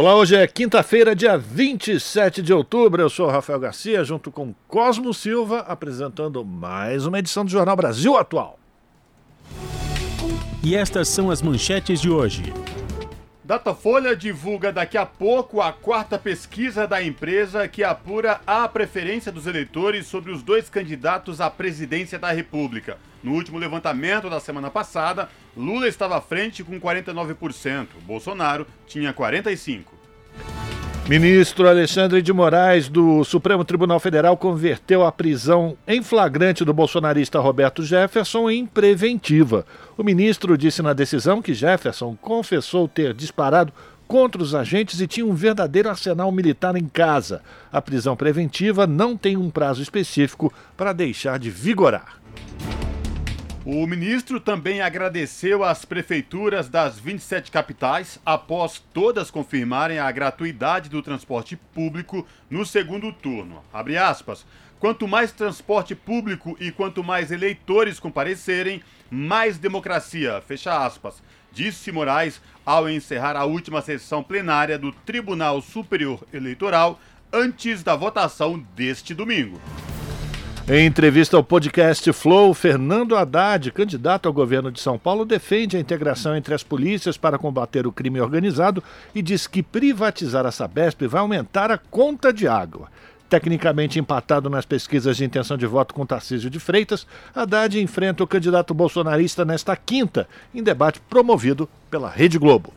Olá, hoje é quinta-feira, dia 27 de outubro. Eu sou Rafael Garcia, junto com Cosmo Silva, apresentando mais uma edição do Jornal Brasil Atual. E estas são as manchetes de hoje. Datafolha divulga daqui a pouco a quarta pesquisa da empresa que apura a preferência dos eleitores sobre os dois candidatos à presidência da República. No último levantamento da semana passada, Lula estava à frente com 49%, Bolsonaro tinha 45%. Ministro Alexandre de Moraes, do Supremo Tribunal Federal, converteu a prisão em flagrante do bolsonarista Roberto Jefferson em preventiva. O ministro disse na decisão que Jefferson confessou ter disparado contra os agentes e tinha um verdadeiro arsenal militar em casa. A prisão preventiva não tem um prazo específico para deixar de vigorar. O ministro também agradeceu às prefeituras das 27 capitais após todas confirmarem a gratuidade do transporte público no segundo turno. Aspas. Quanto mais transporte público e quanto mais eleitores comparecerem, mais democracia. Fecha aspas. Disse Moraes ao encerrar a última sessão plenária do Tribunal Superior Eleitoral antes da votação deste domingo. Em entrevista ao podcast Flow, Fernando Haddad, candidato ao governo de São Paulo, defende a integração entre as polícias para combater o crime organizado e diz que privatizar a Sabesp vai aumentar a conta de água. Tecnicamente empatado nas pesquisas de intenção de voto com Tarcísio de Freitas, Haddad enfrenta o candidato bolsonarista nesta quinta, em debate promovido pela Rede Globo.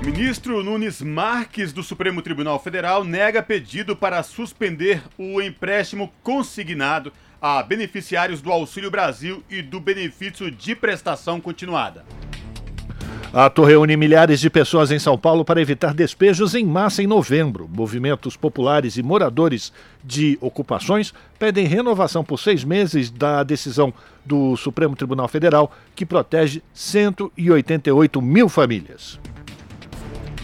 Ministro Nunes Marques do Supremo Tribunal Federal nega pedido para suspender o empréstimo consignado a beneficiários do Auxílio Brasil e do benefício de prestação continuada. Ato reúne milhares de pessoas em São Paulo para evitar despejos em massa em novembro. Movimentos populares e moradores de ocupações pedem renovação por seis meses da decisão do Supremo Tribunal Federal que protege 188 mil famílias.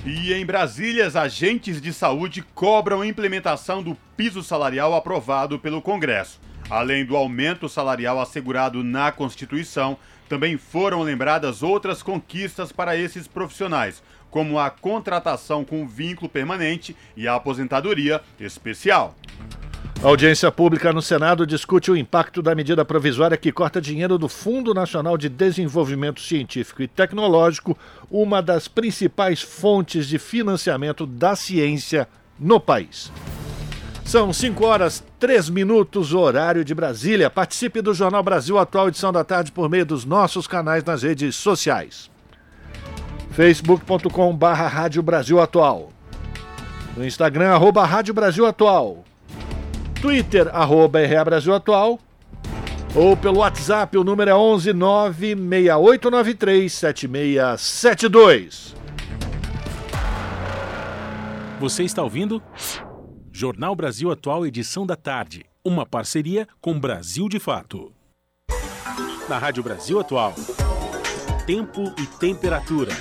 E em Brasília, agentes de saúde cobram a implementação do piso salarial aprovado pelo Congresso. Além do aumento salarial assegurado na Constituição, também foram lembradas outras conquistas para esses profissionais, como a contratação com vínculo permanente e a aposentadoria especial. Audiência pública no Senado discute o impacto da medida provisória que corta dinheiro do Fundo Nacional de Desenvolvimento Científico e Tecnológico, uma das principais fontes de financiamento da ciência no país. São 5 horas 3 minutos, horário de Brasília. Participe do Jornal Brasil Atual, edição da tarde, por meio dos nossos canais nas redes sociais. facebook.com Rádio Brasil Atual. No Instagram, arroba Rádio Brasil Atual. Twitter, arroba Atual. Ou pelo WhatsApp, o número é 11 96893 7672. Você está ouvindo? Jornal Brasil Atual, edição da tarde. Uma parceria com Brasil de Fato. Na Rádio Brasil Atual. Tempo e temperatura.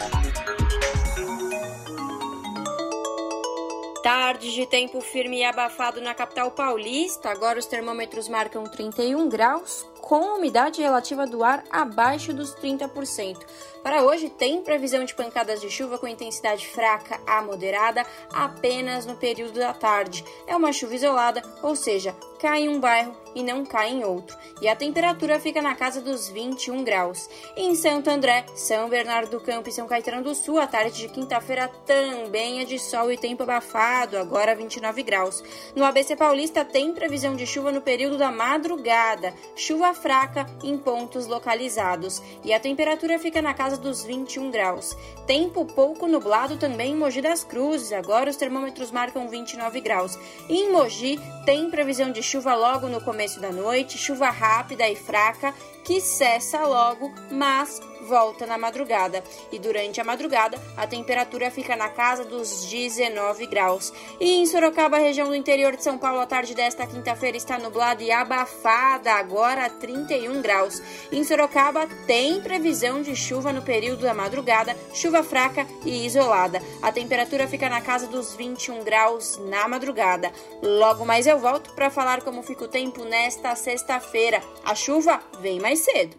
Tarde de tempo firme e abafado na capital paulista. Agora os termômetros marcam 31 graus, com umidade relativa do ar abaixo dos 30%. Para hoje, tem previsão de pancadas de chuva com intensidade fraca a moderada apenas no período da tarde. É uma chuva isolada, ou seja, cai em um bairro e não cai em outro. E a temperatura fica na casa dos 21 graus. Em Santo André, São Bernardo do Campo e São Caetano do Sul, a tarde de quinta-feira também é de sol e tempo abafado, agora 29 graus. No ABC Paulista, tem previsão de chuva no período da madrugada, chuva fraca em pontos localizados. E a temperatura fica na casa dos 21 graus. Tempo pouco nublado também em Mogi das Cruzes, agora os termômetros marcam 29 graus. E em Mogi tem previsão de chuva logo no começo da noite, chuva rápida e fraca que cessa logo, mas volta na madrugada. E durante a madrugada, a temperatura fica na casa dos 19 graus. E em Sorocaba, região do interior de São Paulo, a tarde desta quinta-feira está nublada e abafada, agora 31 graus. Em Sorocaba, tem previsão de chuva no período da madrugada, chuva fraca e isolada. A temperatura fica na casa dos 21 graus na madrugada. Logo mais eu volto para falar como fica o tempo nesta sexta-feira. A chuva vem mais cedo.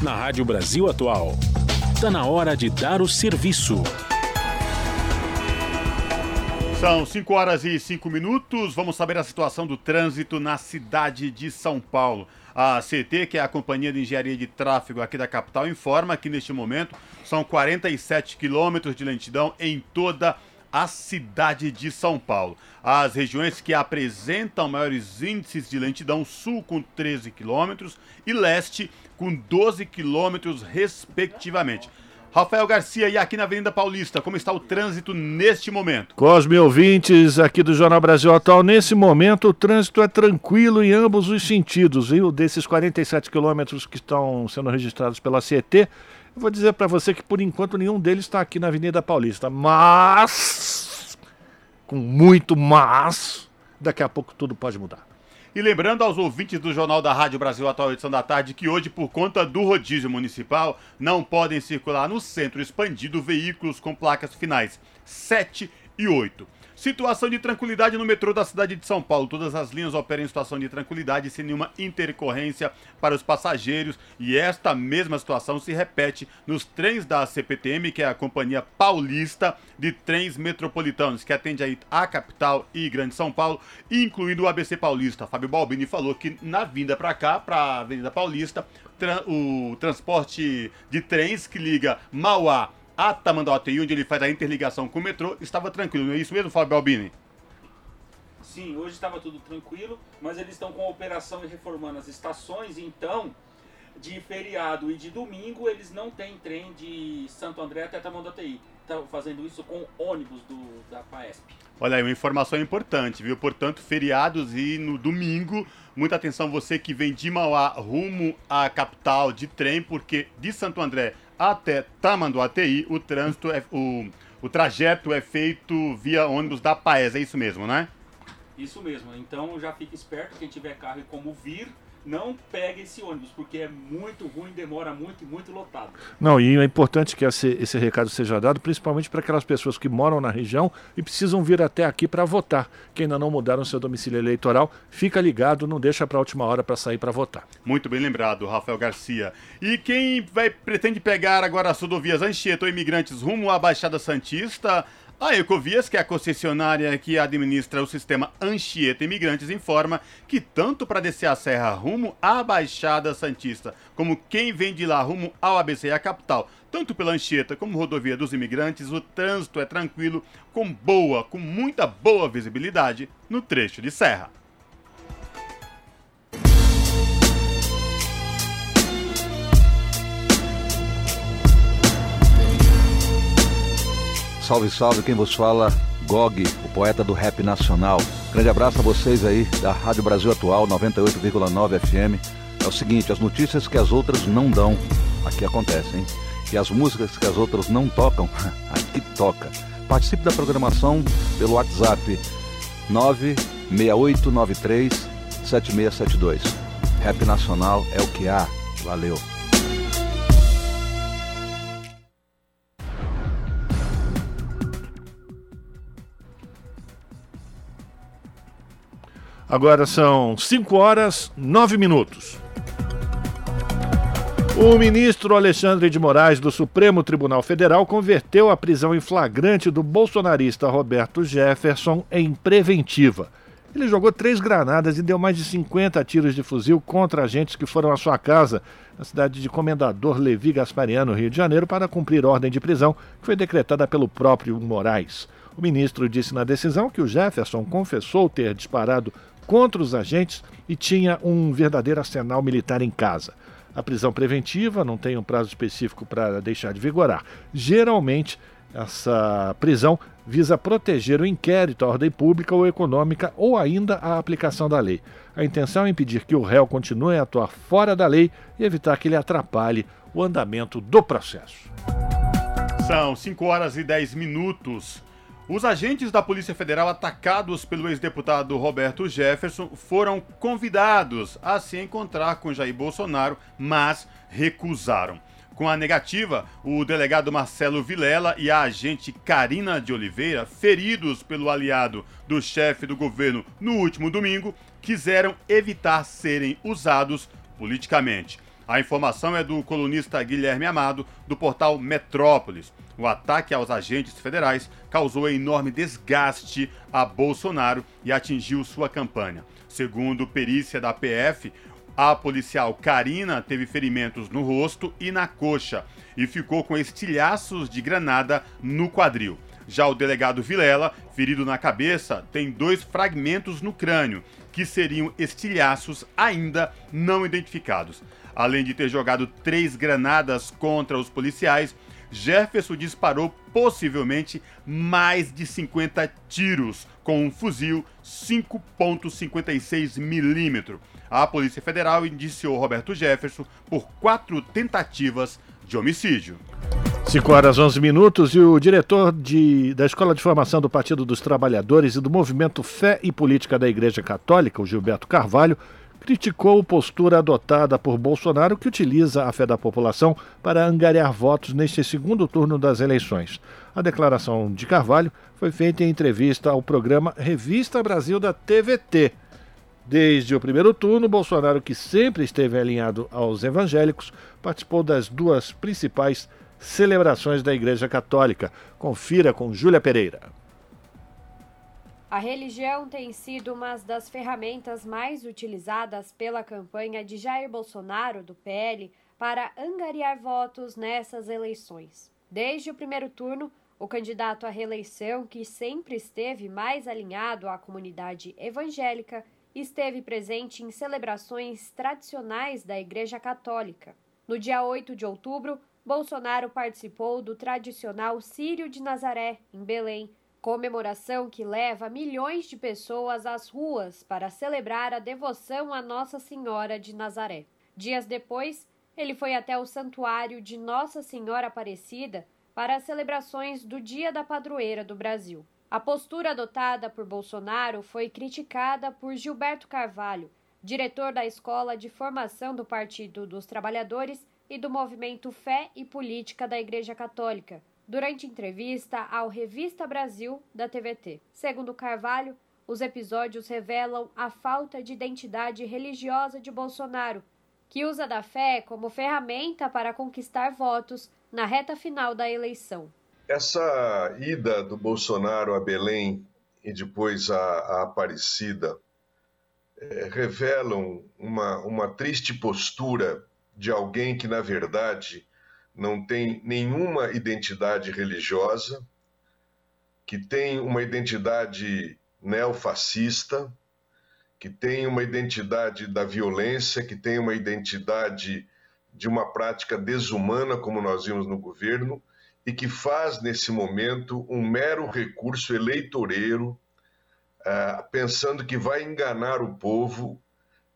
Na Rádio Brasil Atual, está na hora de dar o serviço. São 5 horas e 5 minutos. Vamos saber a situação do trânsito na cidade de São Paulo. A CT, que é a Companhia de Engenharia de Tráfego aqui da capital, informa que neste momento são 47 quilômetros de lentidão em toda a cidade de São Paulo. As regiões que apresentam maiores índices de lentidão, sul com 13 quilômetros e leste com 12 quilômetros, respectivamente. Rafael Garcia, e aqui na Avenida Paulista, como está o trânsito neste momento? Cosme ouvintes aqui do Jornal Brasil Atual, nesse momento o trânsito é tranquilo em ambos os sentidos, viu? Desses 47 quilômetros que estão sendo registrados pela CET, eu vou dizer para você que por enquanto nenhum deles está aqui na Avenida Paulista, mas, com muito mas, daqui a pouco tudo pode mudar. E lembrando aos ouvintes do Jornal da Rádio Brasil Atual Edição da Tarde que hoje, por conta do rodízio municipal, não podem circular no centro expandido veículos com placas finais 7 e 8. Situação de tranquilidade no metrô da cidade de São Paulo. Todas as linhas operam em situação de tranquilidade, sem nenhuma intercorrência para os passageiros. E esta mesma situação se repete nos trens da CPTM, que é a Companhia Paulista de Trens Metropolitanos, que atende aí a capital e Grande São Paulo, incluindo o ABC Paulista. Fábio Balbini falou que na vinda para cá, para a Avenida Paulista, o transporte de trens que liga Mauá a Tamanduateí, onde ele faz a interligação com o metrô, estava tranquilo. Não é isso mesmo, Fábio Albini? Sim, hoje estava tudo tranquilo, mas eles estão com a operação e reformando as estações, então de feriado e de domingo eles não têm trem de Santo André até Tamanduateí. Estão fazendo isso com ônibus do, da PAESP. Olha aí, uma informação importante, viu? Portanto, feriados e no domingo, muita atenção você que vem de Mauá rumo à capital de trem, porque de Santo André até Tamanduateí, o trânsito é, o, o trajeto é feito via ônibus da Paes, é isso mesmo, né? Isso mesmo. Então já fique esperto quem tiver carro e como vir, não pegue esse ônibus, porque é muito ruim, demora muito e muito lotado. Não, e é importante que esse, esse recado seja dado, principalmente para aquelas pessoas que moram na região e precisam vir até aqui para votar. Que ainda não mudaram seu domicílio eleitoral, fica ligado, não deixa para a última hora para sair para votar. Muito bem lembrado, Rafael Garcia. E quem vai pretende pegar agora as rodovias Anchieta ou Imigrantes rumo à Baixada Santista, a Ecovias, que é a concessionária que administra o sistema Anchieta Imigrantes, informa que tanto para descer a serra rumo à Baixada Santista, como quem vem de lá rumo ao ABC e a capital, tanto pela Anchieta como rodovia dos imigrantes, o trânsito é tranquilo, com boa, com muita boa visibilidade no trecho de serra. Salve, salve, quem vos fala, Gog, o poeta do rap nacional. Grande abraço a vocês aí da Rádio Brasil Atual 98,9 FM. É o seguinte, as notícias que as outras não dão, aqui acontecem. E as músicas que as outras não tocam, aqui toca. Participe da programação pelo WhatsApp 96893 7672. Rap Nacional é o que há. Valeu. Agora são 5 horas 9 minutos. O ministro Alexandre de Moraes do Supremo Tribunal Federal converteu a prisão em flagrante do bolsonarista Roberto Jefferson em preventiva. Ele jogou três granadas e deu mais de 50 tiros de fuzil contra agentes que foram à sua casa, na cidade de Comendador Levi Gaspariano, Rio de Janeiro, para cumprir ordem de prisão que foi decretada pelo próprio Moraes. O ministro disse na decisão que o Jefferson confessou ter disparado contra os agentes e tinha um verdadeiro arsenal militar em casa. A prisão preventiva não tem um prazo específico para deixar de vigorar. Geralmente, essa prisão visa proteger o inquérito, a ordem pública ou econômica ou ainda a aplicação da lei. A intenção é impedir que o réu continue a atuar fora da lei e evitar que ele atrapalhe o andamento do processo. São 5 horas e 10 minutos. Os agentes da Polícia Federal atacados pelo ex-deputado Roberto Jefferson foram convidados a se encontrar com Jair Bolsonaro, mas recusaram. Com a negativa, o delegado Marcelo Vilela e a agente Karina de Oliveira, feridos pelo aliado do chefe do governo no último domingo, quiseram evitar serem usados politicamente. A informação é do colunista Guilherme Amado, do portal Metrópolis. O ataque aos agentes federais causou enorme desgaste a Bolsonaro e atingiu sua campanha. Segundo perícia da PF, a policial Karina teve ferimentos no rosto e na coxa e ficou com estilhaços de granada no quadril. Já o delegado Vilela, ferido na cabeça, tem dois fragmentos no crânio, que seriam estilhaços ainda não identificados. Além de ter jogado três granadas contra os policiais, Jefferson disparou possivelmente mais de 50 tiros com um fuzil 5.56 milímetros a Polícia Federal indiciou Roberto Jefferson por quatro tentativas de homicídio. 5 horas 11 minutos e o diretor de, da Escola de Formação do Partido dos Trabalhadores e do Movimento Fé e Política da Igreja Católica, o Gilberto Carvalho, criticou a postura adotada por Bolsonaro que utiliza a fé da população para angariar votos neste segundo turno das eleições. A declaração de Carvalho foi feita em entrevista ao programa Revista Brasil da TVT. Desde o primeiro turno, Bolsonaro, que sempre esteve alinhado aos evangélicos, participou das duas principais celebrações da Igreja Católica. Confira com Júlia Pereira. A religião tem sido uma das ferramentas mais utilizadas pela campanha de Jair Bolsonaro, do PL, para angariar votos nessas eleições. Desde o primeiro turno, o candidato à reeleição, que sempre esteve mais alinhado à comunidade evangélica, esteve presente em celebrações tradicionais da Igreja Católica. No dia 8 de outubro, Bolsonaro participou do tradicional Sírio de Nazaré, em Belém, comemoração que leva milhões de pessoas às ruas para celebrar a devoção a Nossa Senhora de Nazaré. Dias depois, ele foi até o Santuário de Nossa Senhora Aparecida para as celebrações do Dia da Padroeira do Brasil. A postura adotada por Bolsonaro foi criticada por Gilberto Carvalho, diretor da Escola de Formação do Partido dos Trabalhadores e do Movimento Fé e Política da Igreja Católica, durante entrevista ao Revista Brasil da TVT. Segundo Carvalho, os episódios revelam a falta de identidade religiosa de Bolsonaro, que usa da fé como ferramenta para conquistar votos na reta final da eleição. Essa ida do Bolsonaro a Belém e depois a, Aparecida é, revelam uma, uma triste postura de alguém que, na verdade, não tem nenhuma identidade religiosa, que tem uma identidade neofascista, que tem uma identidade da violência, que tem uma identidade de uma prática desumana, como nós vimos no governo, e que faz, nesse momento, um mero recurso eleitoreiro, uh, pensando que vai enganar o povo,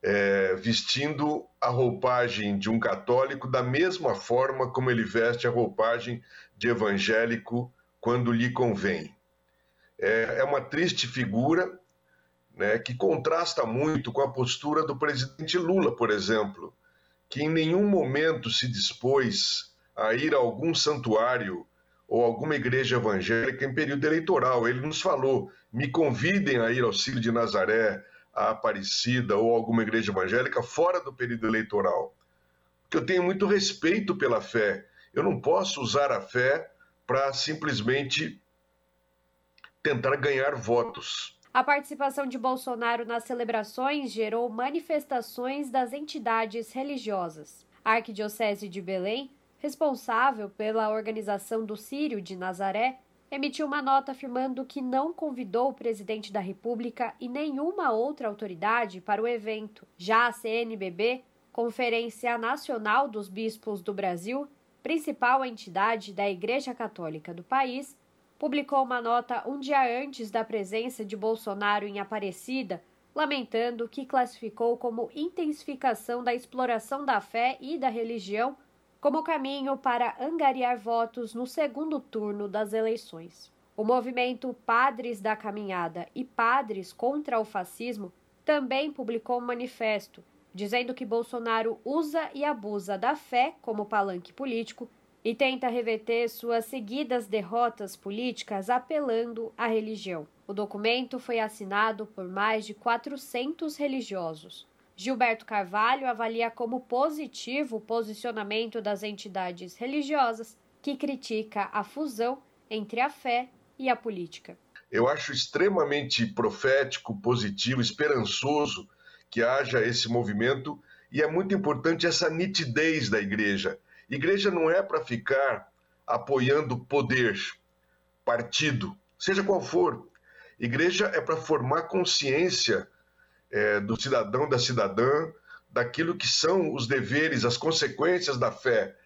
uh, vestindo a roupagem de um católico da mesma forma como ele veste a roupagem de evangélico quando lhe convém. É, é uma triste figura né, que contrasta muito com a postura do presidente Lula, por exemplo, que em nenhum momento se dispôs a ir a algum santuário ou alguma igreja evangélica em período eleitoral. Ele nos falou: me convidem a ir ao Círio de Nazaré, a Aparecida ou alguma igreja evangélica fora do período eleitoral. Porque eu tenho muito respeito pela fé. Eu não posso usar a fé para simplesmente tentar ganhar votos. A participação de Bolsonaro nas celebrações gerou manifestações das entidades religiosas. A Arquidiocese de Belém responsável pela organização do Sírio de Nazaré, emitiu uma nota afirmando que não convidou o presidente da República e nenhuma outra autoridade para o evento. Já a CNBB, Conferência Nacional dos Bispos do Brasil, principal entidade da Igreja Católica do país, publicou uma nota um dia antes da presença de Bolsonaro em Aparecida, lamentando que classificou como intensificação da exploração da fé e da religião como caminho para angariar votos no segundo turno das eleições. O movimento Padres da Caminhada e Padres contra o Fascismo também publicou um manifesto dizendo que Bolsonaro usa e abusa da fé como palanque político e tenta reverter suas seguidas derrotas políticas apelando à religião. O documento foi assinado por mais de 400 religiosos. Gilberto Carvalho avalia como positivo o posicionamento das entidades religiosas que critica a fusão entre a fé e a política. Eu acho extremamente profético, positivo, esperançoso que haja esse movimento e é muito importante essa nitidez da igreja. Igreja não é para ficar apoiando poder, partido, seja qual for. Igreja é para formar consciência é, do cidadão, da cidadã, daquilo que são os deveres, as consequências da fé.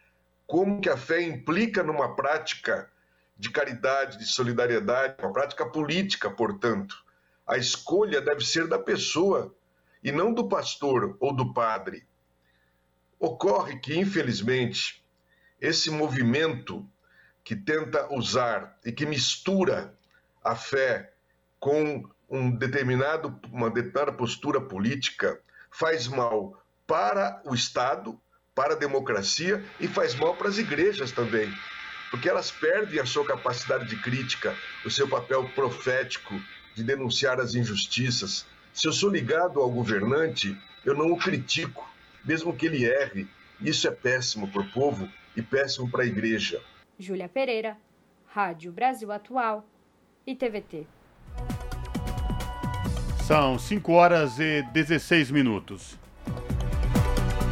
Como que a fé implica numa prática de caridade, de solidariedade, uma prática política, portanto. A escolha deve ser da pessoa e não do pastor ou do padre. Ocorre que, infelizmente, esse movimento que tenta usar e que mistura a fé com um determinado, uma determinada postura política faz mal para o Estado, para a democracia e faz mal para as igrejas também, porque elas perdem a sua capacidade de crítica, o seu papel profético de denunciar as injustiças. Se eu sou ligado ao governante, eu não o critico, mesmo que ele erre. Isso é péssimo para o povo e péssimo para a igreja. Júlia Pereira, Rádio Brasil Atual e TVT. São 5 horas e 16 minutos.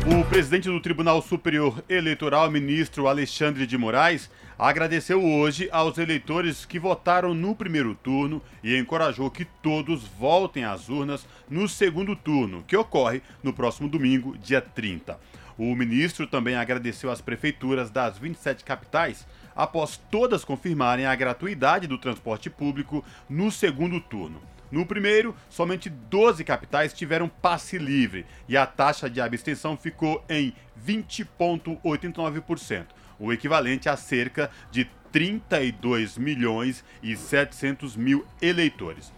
O presidente do Tribunal Superior Eleitoral, ministro Alexandre de Moraes, agradeceu hoje aos eleitores que votaram no primeiro turno e encorajou que todos voltem às urnas no segundo turno, que ocorre no próximo domingo, dia 30. O ministro também agradeceu às prefeituras das 27 capitais após todas confirmarem a gratuidade do transporte público no segundo turno. No primeiro, somente 12 capitais tiveram passe livre e a taxa de abstenção ficou em 20,89%, o equivalente a cerca de 32 milhões e 700 mil eleitores.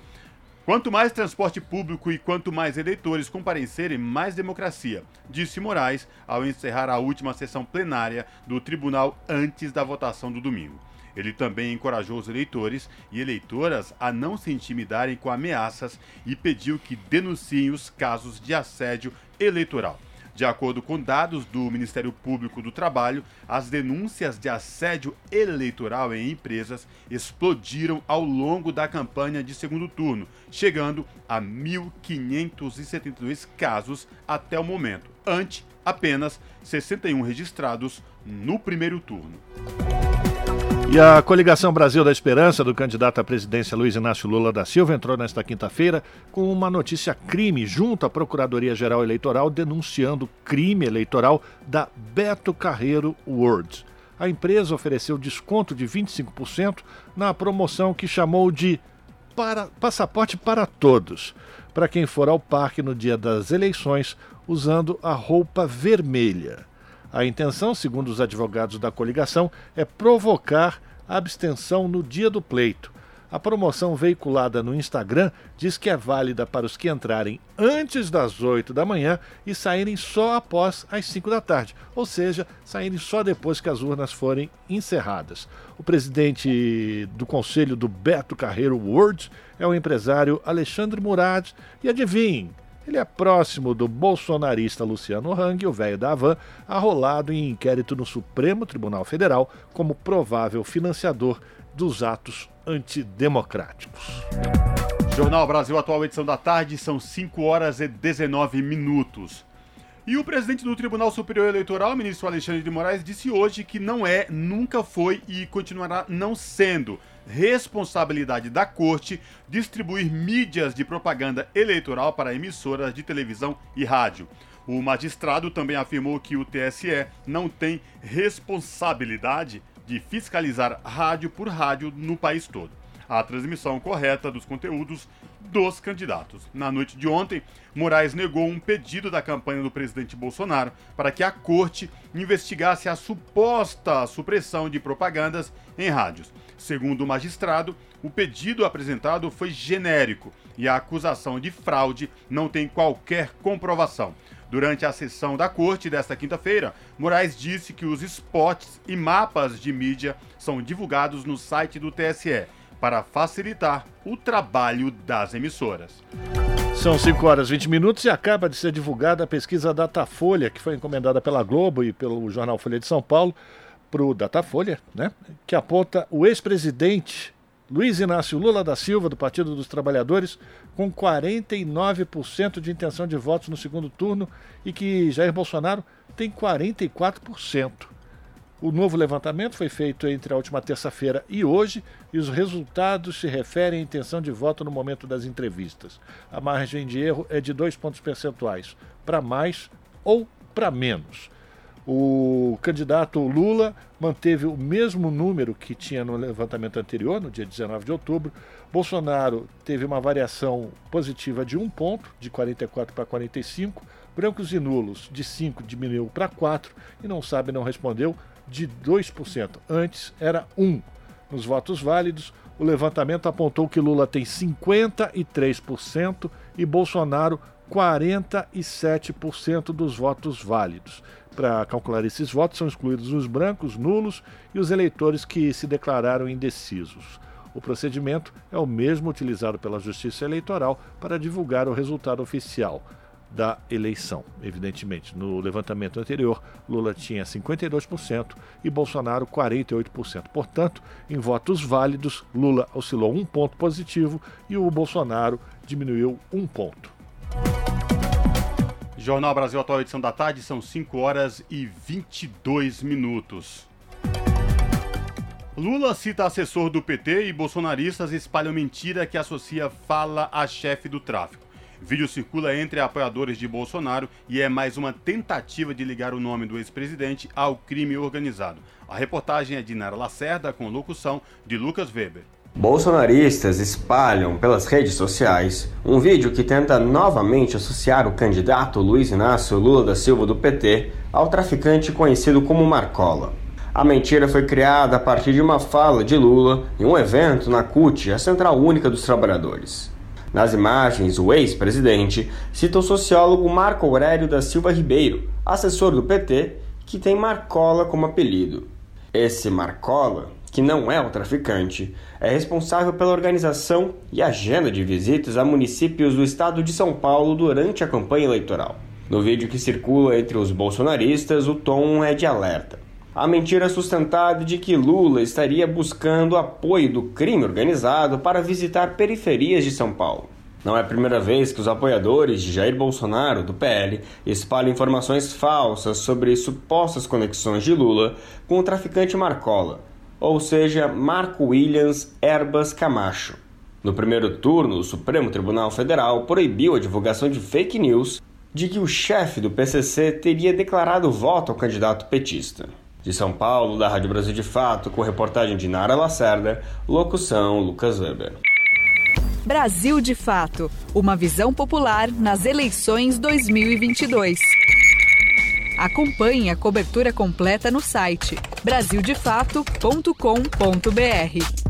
Quanto mais transporte público e quanto mais eleitores comparecerem, mais democracia, disse Moraes ao encerrar a última sessão plenária do tribunal antes da votação do domingo. Ele também encorajou os eleitores e eleitoras a não se intimidarem com ameaças e pediu que denunciem os casos de assédio eleitoral. De acordo com dados do Ministério Público do Trabalho, as denúncias de assédio eleitoral em empresas explodiram ao longo da campanha de segundo turno, chegando a 1.572 casos até o momento, ante apenas 61 registrados no primeiro turno. E a coligação Brasil da Esperança do candidato à presidência Luiz Inácio Lula da Silva entrou nesta quinta-feira com uma notícia crime junto à Procuradoria-Geral Eleitoral denunciando crime eleitoral da Beto Carreiro World. A empresa ofereceu desconto de 25% na promoção que chamou de para, Passaporte para Todos, para quem for ao parque no dia das eleições usando a roupa vermelha. A intenção, segundo os advogados da coligação, é provocar abstenção no dia do pleito. A promoção veiculada no Instagram diz que é válida para os que entrarem antes das 8 da manhã e saírem só após as 5 da tarde, ou seja, saírem só depois que as urnas forem encerradas. O presidente do conselho do Beto Carreiro World é o empresário Alexandre Murad. E adivinhem, ele é próximo do bolsonarista Luciano Hang, o velho da Havan, arrolado em inquérito no Supremo Tribunal Federal como provável financiador dos atos antidemocráticos. Jornal Brasil Atual, edição da tarde, são 5 horas e 19 minutos. E o presidente do Tribunal Superior Eleitoral, ministro Alexandre de Moraes, disse hoje que não é, nunca foi e continuará não sendo responsabilidade da corte distribuir mídias de propaganda eleitoral para emissoras de televisão e rádio. O magistrado também afirmou que o TSE não tem responsabilidade de fiscalizar rádio por rádio no país todo. A transmissão correta dos conteúdos dos candidatos. Na noite de ontem, Moraes negou um pedido da campanha do presidente Bolsonaro para que a corte investigasse a suposta supressão de propagandas em rádios. Segundo o magistrado, o pedido apresentado foi genérico e a acusação de fraude não tem qualquer comprovação. Durante a sessão da corte desta quinta-feira, Moraes disse que os spots e mapas de mídia são divulgados no site do TSE para facilitar o trabalho das emissoras. São 5 horas e 20 minutos e acaba de ser divulgada a pesquisa Datafolha, que foi encomendada pela Globo e pelo jornal Folha de São Paulo, para o Datafolha, né, que aponta o ex-presidente Luiz Inácio Lula da Silva, do Partido dos Trabalhadores, com 49% de intenção de votos no segundo turno e que Jair Bolsonaro tem 44%. O novo levantamento foi feito entre a última terça-feira e hoje, e os resultados se referem à intenção de voto no momento das entrevistas. A margem de erro é de dois pontos percentuais, para mais ou para menos. O candidato Lula manteve o mesmo número que tinha no levantamento anterior, no dia 19 de outubro. Bolsonaro teve uma variação positiva de um ponto, de 44 para 45. Brancos e nulos, de 5 diminuiu para 4. E não sabe, não respondeu, de 2%. Antes era 1%. Nos votos válidos, o levantamento apontou que Lula tem 53% e Bolsonaro 47% dos votos válidos. Para calcular esses votos, são excluídos os brancos, nulos e os eleitores que se declararam indecisos. O procedimento é o mesmo utilizado pela Justiça Eleitoral para divulgar o resultado oficial da eleição. Evidentemente, no levantamento anterior, Lula tinha 52% e Bolsonaro 48%. Portanto, em votos válidos, Lula oscilou um ponto positivo e o Bolsonaro diminuiu um ponto. Jornal Brasil Atual, edição da tarde, são 5 horas e 22 minutos. Lula cita assessor do PT e bolsonaristas espalham mentira que associa fala a chefe do tráfico. Vídeo circula entre apoiadores de Bolsonaro e é mais uma tentativa de ligar o nome do ex-presidente ao crime organizado. A reportagem é de Nara Lacerda, com locução de Lucas Weber. Bolsonaristas espalham pelas redes sociais um vídeo que tenta novamente associar o candidato Luiz Inácio Lula da Silva do PT ao traficante conhecido como Marcola. A mentira foi criada a partir de uma fala de Lula em um evento na CUT, a Central Única dos Trabalhadores. Nas imagens, o ex-presidente cita o sociólogo Marco Aurélio da Silva Ribeiro, assessor do PT, que tem Marcola como apelido. Esse Marcola, que não é o traficante, é responsável pela organização e agenda de visitas a municípios do estado de São Paulo durante a campanha eleitoral. No vídeo que circula entre os bolsonaristas, o tom é de alerta a mentira sustentada de que Lula estaria buscando apoio do crime organizado para visitar periferias de São Paulo. Não é a primeira vez que os apoiadores de Jair Bolsonaro, do PL, espalham informações falsas sobre supostas conexões de Lula com o traficante Marcola, ou seja, Marco Williams Erbas Camacho. No primeiro turno, o Supremo Tribunal Federal proibiu a divulgação de fake news de que o chefe do PCC teria declarado voto ao candidato petista. De São Paulo, da Rádio Brasil de Fato, com reportagem de Nara Lacerda, locução Lucas Weber. Brasil de Fato Uma visão popular nas eleições 2022. Acompanhe a cobertura completa no site brasildefato.com.br.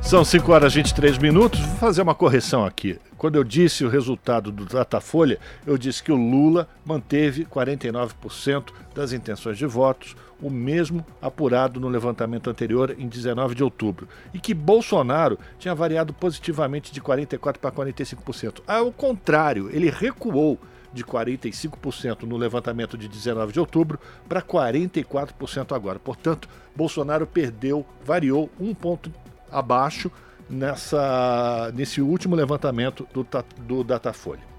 São 5 horas e 23 minutos. Vou fazer uma correção aqui. Quando eu disse o resultado do Datafolha, eu disse que o Lula manteve 49% das intenções de votos, o mesmo apurado no levantamento anterior em 19 de outubro, e que Bolsonaro tinha variado positivamente de 44% para 45%. Ao contrário, ele recuou de 45% no levantamento de 19 de outubro para 44% agora. Portanto, Bolsonaro perdeu, variou um ponto abaixo nessa, nesse último levantamento do, do Datafolha.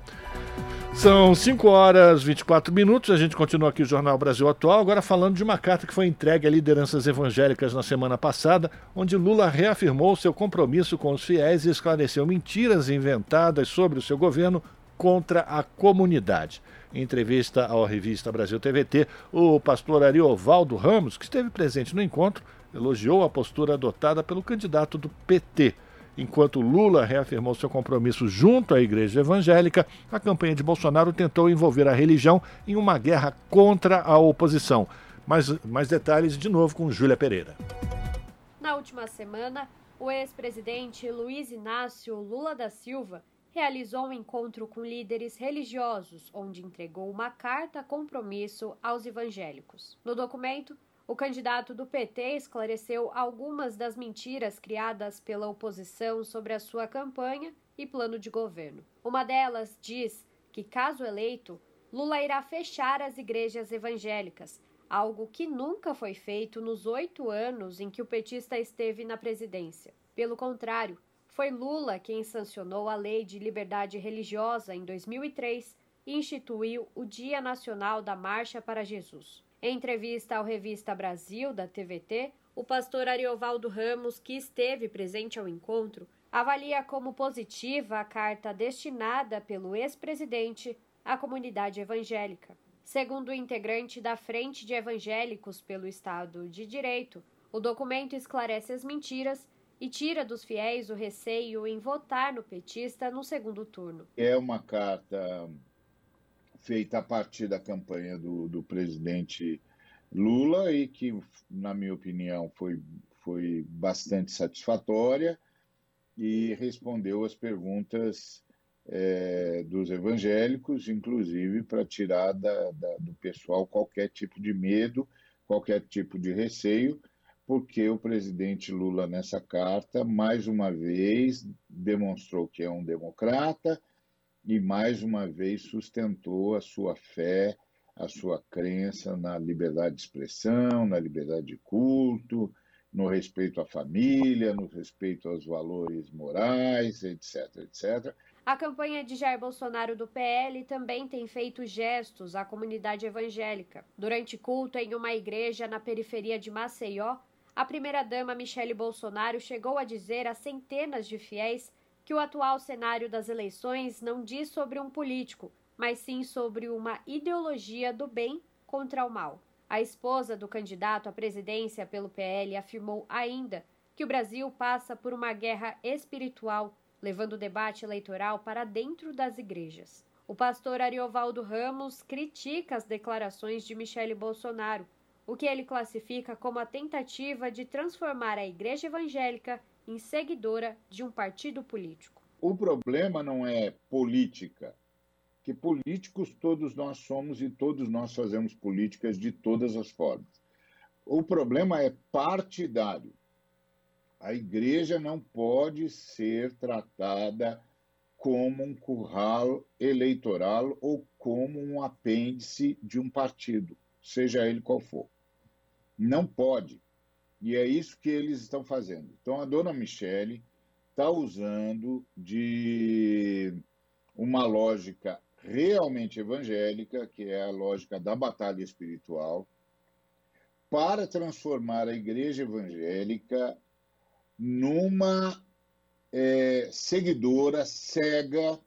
São 5 horas e 24 minutos, a gente continua aqui o Jornal Brasil Atual, agora falando de uma carta que foi entregue a lideranças evangélicas na semana passada, onde Lula reafirmou seu compromisso com os fiéis e esclareceu mentiras inventadas sobre o seu governo contra a comunidade. Em entrevista à revista Brasil TVT, o pastor Ariovaldo Ramos, que esteve presente no encontro, elogiou a postura adotada pelo candidato do PT. Enquanto Lula reafirmou seu compromisso junto à igreja evangélica, a campanha de Bolsonaro tentou envolver a religião em uma guerra contra a oposição. Mais, mais detalhes de novo com Júlia Pereira. Na última semana, o ex-presidente Luiz Inácio Lula da Silva realizou um encontro com líderes religiosos, onde entregou uma carta compromisso aos evangélicos. No documento, o candidato do PT esclareceu algumas das mentiras criadas pela oposição sobre a sua campanha e plano de governo. Uma delas diz que, caso eleito, Lula irá fechar as igrejas evangélicas, algo que nunca foi feito nos oito anos em que o petista esteve na presidência. Pelo contrário, foi Lula quem sancionou a Lei de Liberdade Religiosa em 2003 e instituiu o Dia Nacional da Marcha para Jesus. Em entrevista ao Revista Brasil, da TVT, o pastor Ariovaldo Ramos, que esteve presente ao encontro, avalia como positiva a carta destinada pelo ex-presidente à comunidade evangélica. Segundo o integrante da Frente de Evangélicos pelo Estado de Direito, o documento esclarece as mentiras e tira dos fiéis o receio em votar no petista no segundo turno. É uma carta feita a partir da campanha do, do presidente Lula e que, na minha opinião, foi, foi bastante satisfatória e respondeu as perguntas é, dos evangélicos, inclusive para tirar da, da, do pessoal qualquer tipo de medo, qualquer tipo de receio porque o presidente Lula, nessa carta, mais uma vez demonstrou que é um democrata e mais uma vez sustentou a sua fé, a sua crença na liberdade de expressão, na liberdade de culto, no respeito à família, no respeito aos valores morais, etc, etc. A campanha de Jair Bolsonaro do PL também tem feito gestos à comunidade evangélica. Durante culto em uma igreja na periferia de Maceió, a primeira-dama Michele Bolsonaro chegou a dizer a centenas de fiéis que o atual cenário das eleições não diz sobre um político, mas sim sobre uma ideologia do bem contra o mal. A esposa do candidato à presidência pelo PL afirmou ainda que o Brasil passa por uma guerra espiritual, levando o debate eleitoral para dentro das igrejas. O pastor Ariovaldo Ramos critica as declarações de Michele Bolsonaro o que ele classifica como a tentativa de transformar a igreja evangélica em seguidora de um partido político. O problema não é política, que políticos todos nós somos e todos nós fazemos políticas de todas as formas. O problema é partidário. A igreja não pode ser tratada como um curral eleitoral ou como um apêndice de um partido, seja ele qual for. Não pode. E é isso que eles estão fazendo. Então, a dona Michele está usando de uma lógica realmente evangélica, que é a lógica da batalha espiritual, para transformar a igreja evangélica numa é, seguidora cega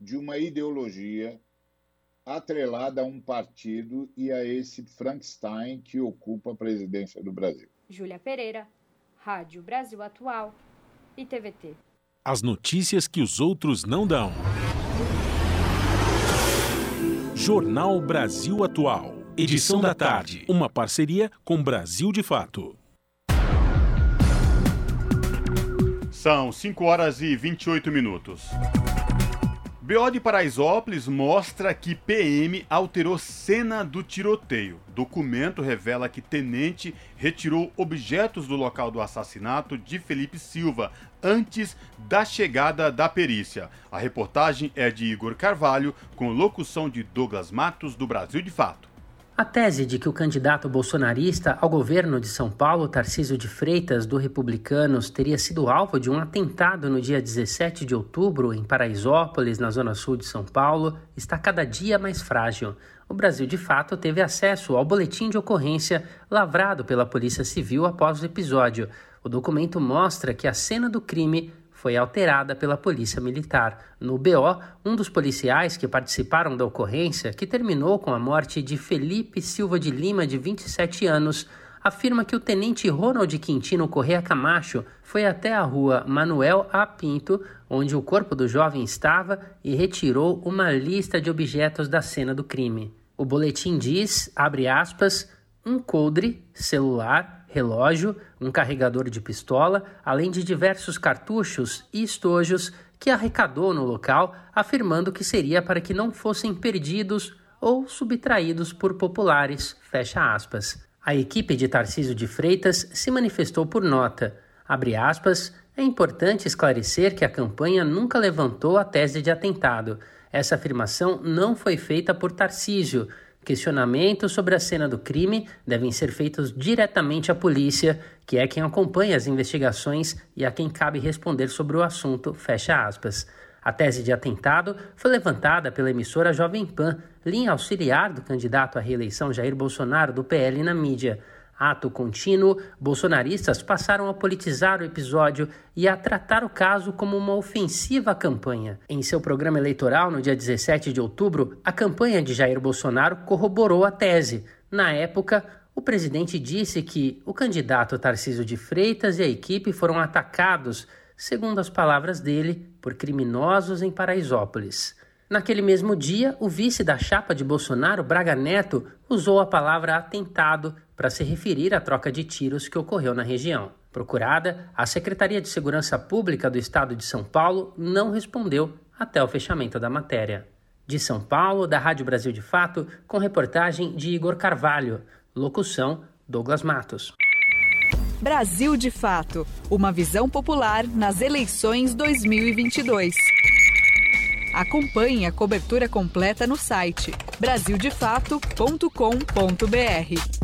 de uma ideologia atrelada a um partido e a esse Frankenstein que ocupa a presidência do Brasil. Júlia Pereira, Rádio Brasil Atual e TVT. As notícias que os outros não dão. Jornal Brasil Atual. Edição da tarde. Uma parceria com Brasil de Fato. São 5 horas e 28 minutos. BO de Paraisópolis mostra que PM alterou cena do tiroteio. Documento revela que tenente retirou objetos do local do assassinato de Felipe Silva antes da chegada da perícia. A reportagem é de Igor Carvalho, com locução de Douglas Matos, do Brasil de Fato. A tese de que o candidato bolsonarista ao governo de São Paulo, Tarcísio de Freitas, do Republicanos, teria sido alvo de um atentado no dia 17 de outubro em Paraisópolis, na zona sul de São Paulo, está cada dia mais frágil. O Brasil, de fato, teve acesso ao boletim de ocorrência lavrado pela Polícia Civil após o episódio. O documento mostra que a cena do crime foi alterada pela Polícia Militar. No BO, um dos policiais que participaram da ocorrência, que terminou com a morte de Felipe Silva de Lima, de 27 anos, afirma que o tenente Ronald Quintino Correa Camacho foi até a rua Manuel A. Pinto, onde o corpo do jovem estava, e retirou uma lista de objetos da cena do crime. O boletim diz, abre aspas, um coldre, celular, relógio, um carregador de pistola, além de diversos cartuchos e estojos que arrecadou no local, afirmando que seria para que não fossem perdidos ou subtraídos por populares, fecha aspas. A equipe de Tarcísio de Freitas se manifestou por nota. Abre aspas, é importante esclarecer que a campanha nunca levantou a tese de atentado. Essa afirmação não foi feita por Tarcísio. Questionamentos sobre a cena do crime devem ser feitos diretamente à polícia, que é quem acompanha as investigações e a quem cabe responder sobre o assunto. Fecha aspas. A tese de atentado foi levantada pela emissora Jovem Pan, linha auxiliar do candidato à reeleição Jair Bolsonaro do PL na mídia. Ato contínuo, bolsonaristas passaram a politizar o episódio e a tratar o caso como uma ofensiva campanha. Em seu programa eleitoral, no dia 17 de outubro, a campanha de Jair Bolsonaro corroborou a tese. Na época, o presidente disse que o candidato Tarcísio de Freitas e a equipe foram atacados segundo as palavras dele, por criminosos em Paraisópolis. Naquele mesmo dia, o vice da chapa de Bolsonaro, Braga Neto, usou a palavra atentado para se referir à troca de tiros que ocorreu na região. Procurada, a Secretaria de Segurança Pública do Estado de São Paulo não respondeu até o fechamento da matéria. De São Paulo, da Rádio Brasil de Fato, com reportagem de Igor Carvalho. Locução: Douglas Matos. Brasil de Fato Uma visão popular nas eleições 2022. Acompanhe a cobertura completa no site brasildefato.com.br.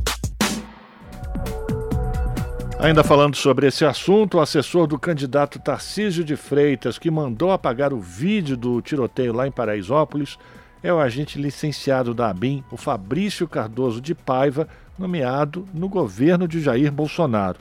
Ainda falando sobre esse assunto, o assessor do candidato Tarcísio de Freitas, que mandou apagar o vídeo do tiroteio lá em Paraisópolis, é o agente licenciado da ABIN, o Fabrício Cardoso de Paiva, nomeado no governo de Jair Bolsonaro.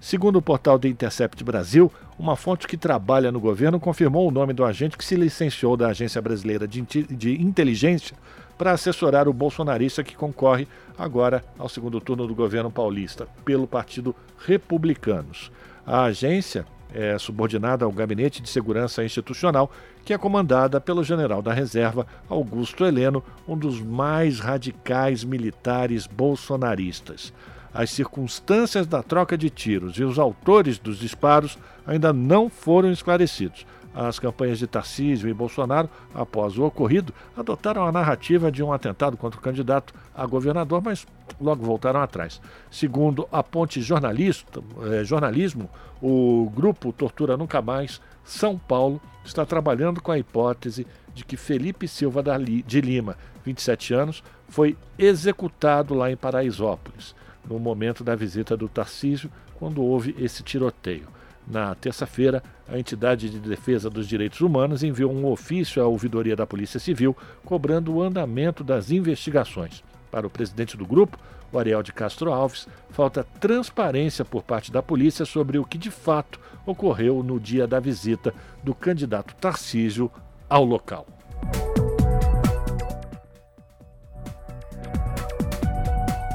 Segundo o portal The Intercept Brasil, uma fonte que trabalha no governo confirmou o nome do agente que se licenciou da Agência Brasileira de, de Inteligência para assessorar o bolsonarista que concorre agora ao segundo turno do governo paulista, pelo Partido Republicanos. A agência é subordinada ao Gabinete de Segurança Institucional, que é comandada pelo general da reserva Augusto Heleno, um dos mais radicais militares bolsonaristas. As circunstâncias da troca de tiros e os autores dos disparos ainda não foram esclarecidos. As campanhas de Tarcísio e Bolsonaro, após o ocorrido, adotaram a narrativa de um atentado contra o candidato a governador, mas logo voltaram atrás. Segundo a Ponte Jornalista, eh, Jornalismo, o grupo Tortura Nunca Mais São Paulo está trabalhando com a hipótese de que Felipe Silva de Lima, 27 anos, foi executado lá em Paraisópolis no momento da visita do Tarcísio, quando houve esse tiroteio. Na terça-feira, a entidade de defesa dos direitos humanos enviou um ofício à ouvidoria da Polícia Civil cobrando o andamento das investigações. Para o presidente do grupo, o Ariel de Castro Alves, falta transparência por parte da polícia sobre o que de fato ocorreu no dia da visita do candidato Tarcísio ao local.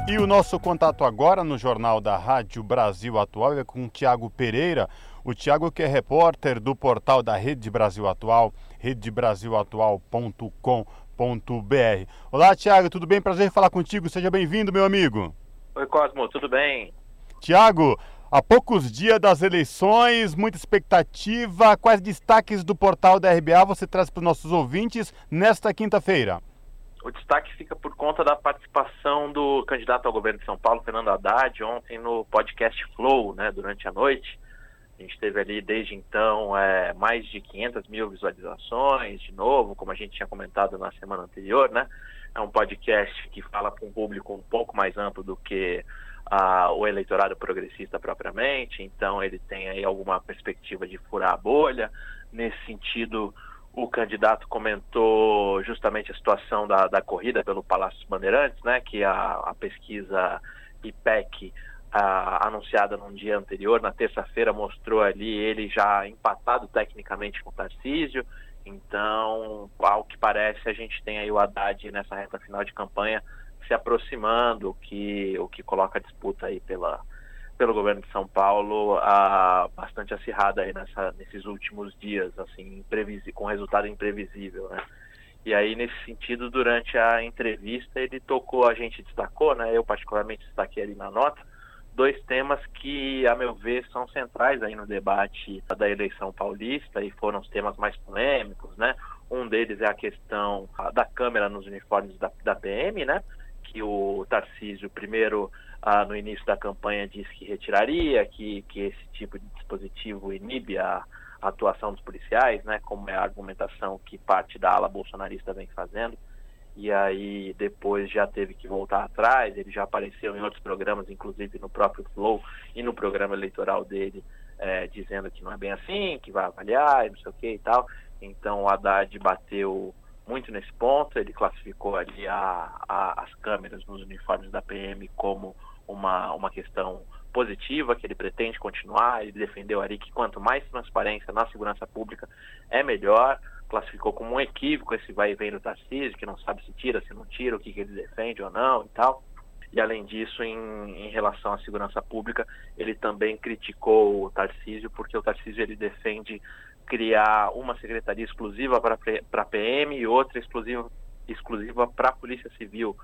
E o nosso contato agora no Jornal da Rádio Brasil Atual é com o Tiago Pereira. O Tiago que é repórter do portal da Rede Brasil Atual, redebrasilatual.com.br. Olá, Tiago, tudo bem? Prazer em falar contigo. Seja bem-vindo, meu amigo. Oi, Cosmo, tudo bem? Tiago, há poucos dias das eleições, muita expectativa. Quais destaques do portal da RBA você traz para os nossos ouvintes nesta quinta-feira? O destaque fica por conta da participação do candidato ao governo de São Paulo, Fernando Haddad, ontem no podcast Flow, né, durante a noite. A gente teve ali desde então é, mais de 500 mil visualizações, de novo, como a gente tinha comentado na semana anterior, né? É um podcast que fala para um público um pouco mais amplo do que ah, o eleitorado progressista propriamente, então ele tem aí alguma perspectiva de furar a bolha. Nesse sentido, o candidato comentou justamente a situação da, da corrida pelo Palácio dos Bandeirantes, né, que a, a pesquisa IPEC ah, anunciada num dia anterior, na terça-feira mostrou ali ele já empatado tecnicamente com o Tarcísio. Então, ao que parece, a gente tem aí o Haddad nessa reta final de campanha se aproximando, o que, o que coloca a disputa aí pela, pelo governo de São Paulo ah, bastante acirrada aí nessa, nesses últimos dias, assim, com resultado imprevisível, né? E aí, nesse sentido, durante a entrevista, ele tocou, a gente destacou, né? Eu particularmente destaquei ali na nota, dois temas que, a meu ver, são centrais aí no debate da eleição paulista e foram os temas mais polêmicos, né? Um deles é a questão da câmera nos uniformes da, da PM, né? Que o Tarcísio, primeiro, ah, no início da campanha, disse que retiraria, que, que esse tipo de dispositivo inibe a, a atuação dos policiais, né? Como é a argumentação que parte da ala bolsonarista vem fazendo e aí depois já teve que voltar atrás, ele já apareceu em outros programas, inclusive no próprio Flow e no programa eleitoral dele, é, dizendo que não é bem assim, que vai avaliar e não sei o que e tal. Então o Haddad bateu muito nesse ponto, ele classificou ali a, a, as câmeras nos uniformes da PM como uma, uma questão positiva, que ele pretende continuar, ele defendeu ali que quanto mais transparência na segurança pública é melhor, classificou como um equívoco esse vai e vem do Tarcísio, que não sabe se tira, se não tira, o que, que ele defende ou não e tal. E além disso, em, em, relação à segurança pública, ele também criticou o Tarcísio, porque o Tarcísio ele defende criar uma secretaria exclusiva para a PM e outra exclusiva, exclusiva para a Polícia Civil.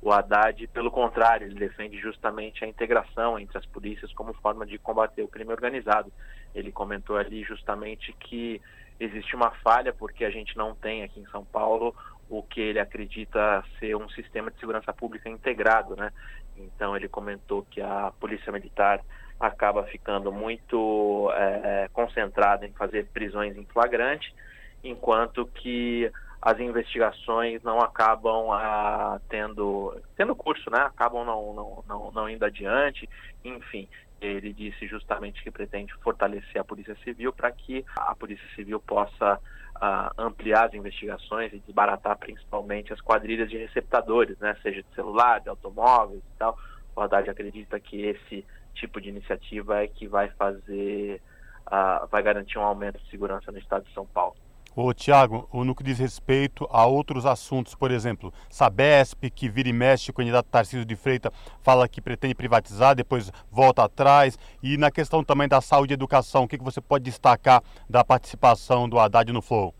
O Haddad, pelo contrário, ele defende justamente a integração entre as polícias como forma de combater o crime organizado. Ele comentou ali justamente que existe uma falha porque a gente não tem aqui em São Paulo o que ele acredita ser um sistema de segurança pública integrado, né? Então ele comentou que a polícia militar acaba ficando muito é, concentrada em fazer prisões em flagrante, enquanto que as investigações não acabam ah, tendo tendo curso, né? Acabam não, não, não, não indo adiante, enfim. Ele disse justamente que pretende fortalecer a Polícia Civil para que a Polícia Civil possa uh, ampliar as investigações e desbaratar principalmente as quadrilhas de receptadores, né, seja de celular, de automóveis e tal. O Haddad acredita que esse tipo de iniciativa é que vai fazer, uh, vai garantir um aumento de segurança no estado de São Paulo. Ô, Tiago, no que diz respeito a outros assuntos, por exemplo, Sabesp, que vira e mexe, o candidato Tarcísio de Freitas fala que pretende privatizar, depois volta atrás. E na questão também da saúde e educação, o que, que você pode destacar da participação do Haddad no Flow?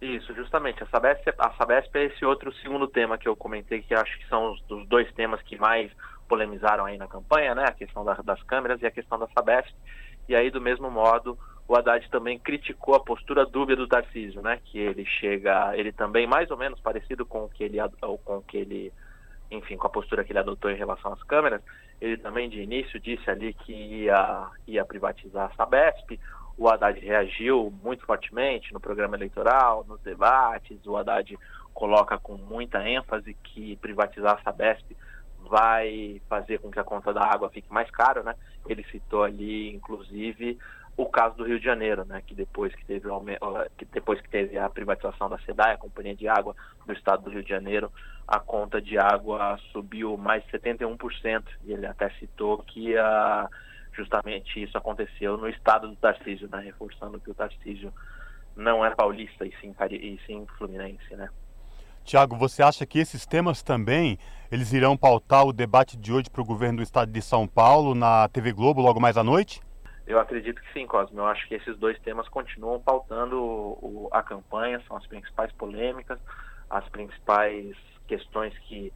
Isso, justamente. A Sabesp, a Sabesp é esse outro segundo tema que eu comentei, que acho que são os, os dois temas que mais polemizaram aí na campanha, né? A questão da, das câmeras e a questão da Sabesp. E aí, do mesmo modo, o Haddad também criticou a postura dúbia do Tarcísio, né? Que ele chega, ele também mais ou menos parecido com o que ele, com o que ele, enfim, com a postura que ele adotou em relação às câmeras. Ele também de início disse ali que ia, ia privatizar a Sabesp. O Haddad reagiu muito fortemente no programa eleitoral, nos debates. O Haddad coloca com muita ênfase que privatizar a Sabesp vai fazer com que a conta da água fique mais cara, né? Ele citou ali, inclusive, o caso do Rio de Janeiro, né, que depois que teve que depois que teve a privatização da SEDAI, a companhia de água do estado do Rio de Janeiro, a conta de água subiu mais de 71% e ele até citou que a, justamente isso aconteceu no estado do Tarcísio, né, reforçando que o Tarcísio não é paulista e sim, e sim fluminense, né. Tiago, você acha que esses temas também eles irão pautar o debate de hoje para o governo do estado de São Paulo na TV Globo logo mais à noite? Eu acredito que sim, Cosme. Eu acho que esses dois temas continuam pautando o, a campanha, são as principais polêmicas, as principais questões que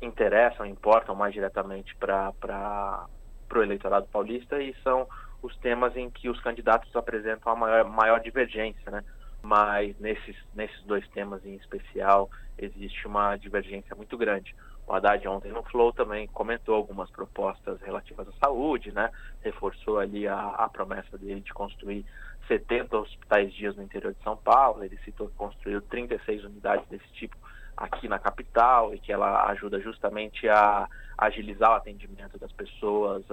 interessam, importam mais diretamente para o eleitorado paulista e são os temas em que os candidatos apresentam a maior, maior divergência, né? Mas nesses, nesses dois temas em especial existe uma divergência muito grande. O Haddad ontem no Flow também comentou algumas propostas relativas à saúde, né? Reforçou ali a, a promessa dele de construir 70 hospitais dias no interior de São Paulo. Ele citou que construiu 36 unidades desse tipo aqui na capital e que ela ajuda justamente a agilizar o atendimento das pessoas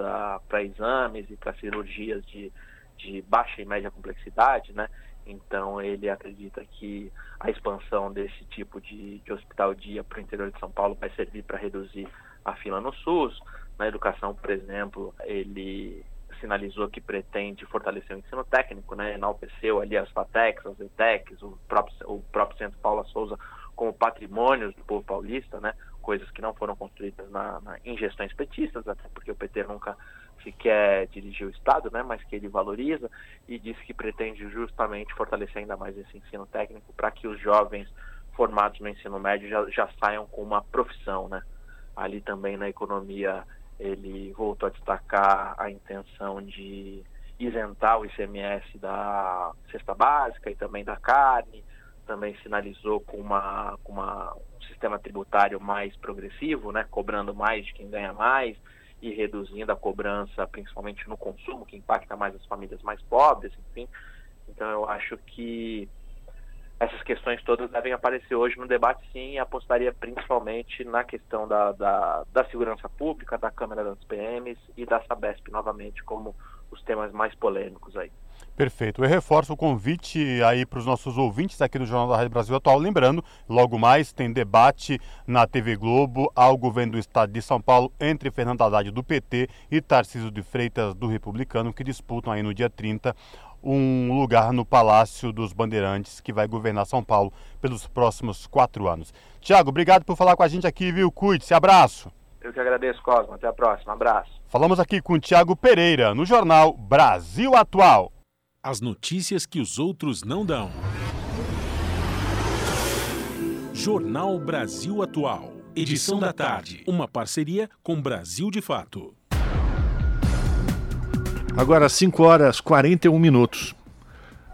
para exames e para cirurgias de, de baixa e média complexidade, né? Então ele acredita que a expansão desse tipo de, de hospital dia para o interior de São Paulo vai servir para reduzir a fila no SUS. Na educação, por exemplo, ele sinalizou que pretende fortalecer o ensino técnico, né? enalteceu ali as FATECs, as ETECs, o próprio, o próprio Centro Paula Souza como patrimônios do povo paulista, né? coisas que não foram construídas na, na, em gestões petistas, até porque o PT nunca sequer dirigiu o Estado, né? mas que ele valoriza, e disse que pretende justamente fortalecer ainda mais esse ensino técnico para que os jovens formados no ensino médio já, já saiam com uma profissão. Né? Ali também na economia ele voltou a destacar a intenção de isentar o ICMS da cesta básica e também da carne, também sinalizou com, uma, com uma, um sistema tributário mais progressivo, né, cobrando mais de quem ganha mais e reduzindo a cobrança, principalmente no consumo, que impacta mais as famílias mais pobres, enfim. Então eu acho que essas questões todas devem aparecer hoje no debate, sim, e apostaria principalmente na questão da, da, da, segurança pública, da Câmara das PMs e da Sabesp, novamente, como os temas mais polêmicos aí. Perfeito. Eu reforço o convite aí para os nossos ouvintes aqui do Jornal da Rádio Brasil Atual. Lembrando, logo mais tem debate na TV Globo ao governo do estado de São Paulo entre Fernando Haddad do PT e Tarcísio de Freitas do Republicano, que disputam aí no dia 30 um lugar no Palácio dos Bandeirantes, que vai governar São Paulo pelos próximos quatro anos. Tiago, obrigado por falar com a gente aqui, viu? Cuide-se, abraço. Eu que agradeço, Cosmo. Até a próxima. Abraço. Falamos aqui com Tiago Pereira, no jornal Brasil Atual. As notícias que os outros não dão. Jornal Brasil Atual. Edição da tarde. Uma parceria com Brasil de Fato. Agora 5 horas 41 minutos.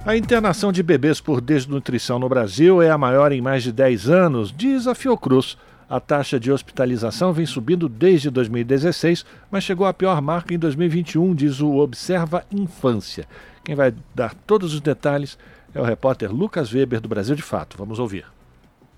A internação de bebês por desnutrição no Brasil é a maior em mais de 10 anos, diz a Fiocruz. A taxa de hospitalização vem subindo desde 2016, mas chegou à pior marca em 2021, diz o Observa Infância. Quem vai dar todos os detalhes é o repórter Lucas Weber, do Brasil de Fato. Vamos ouvir.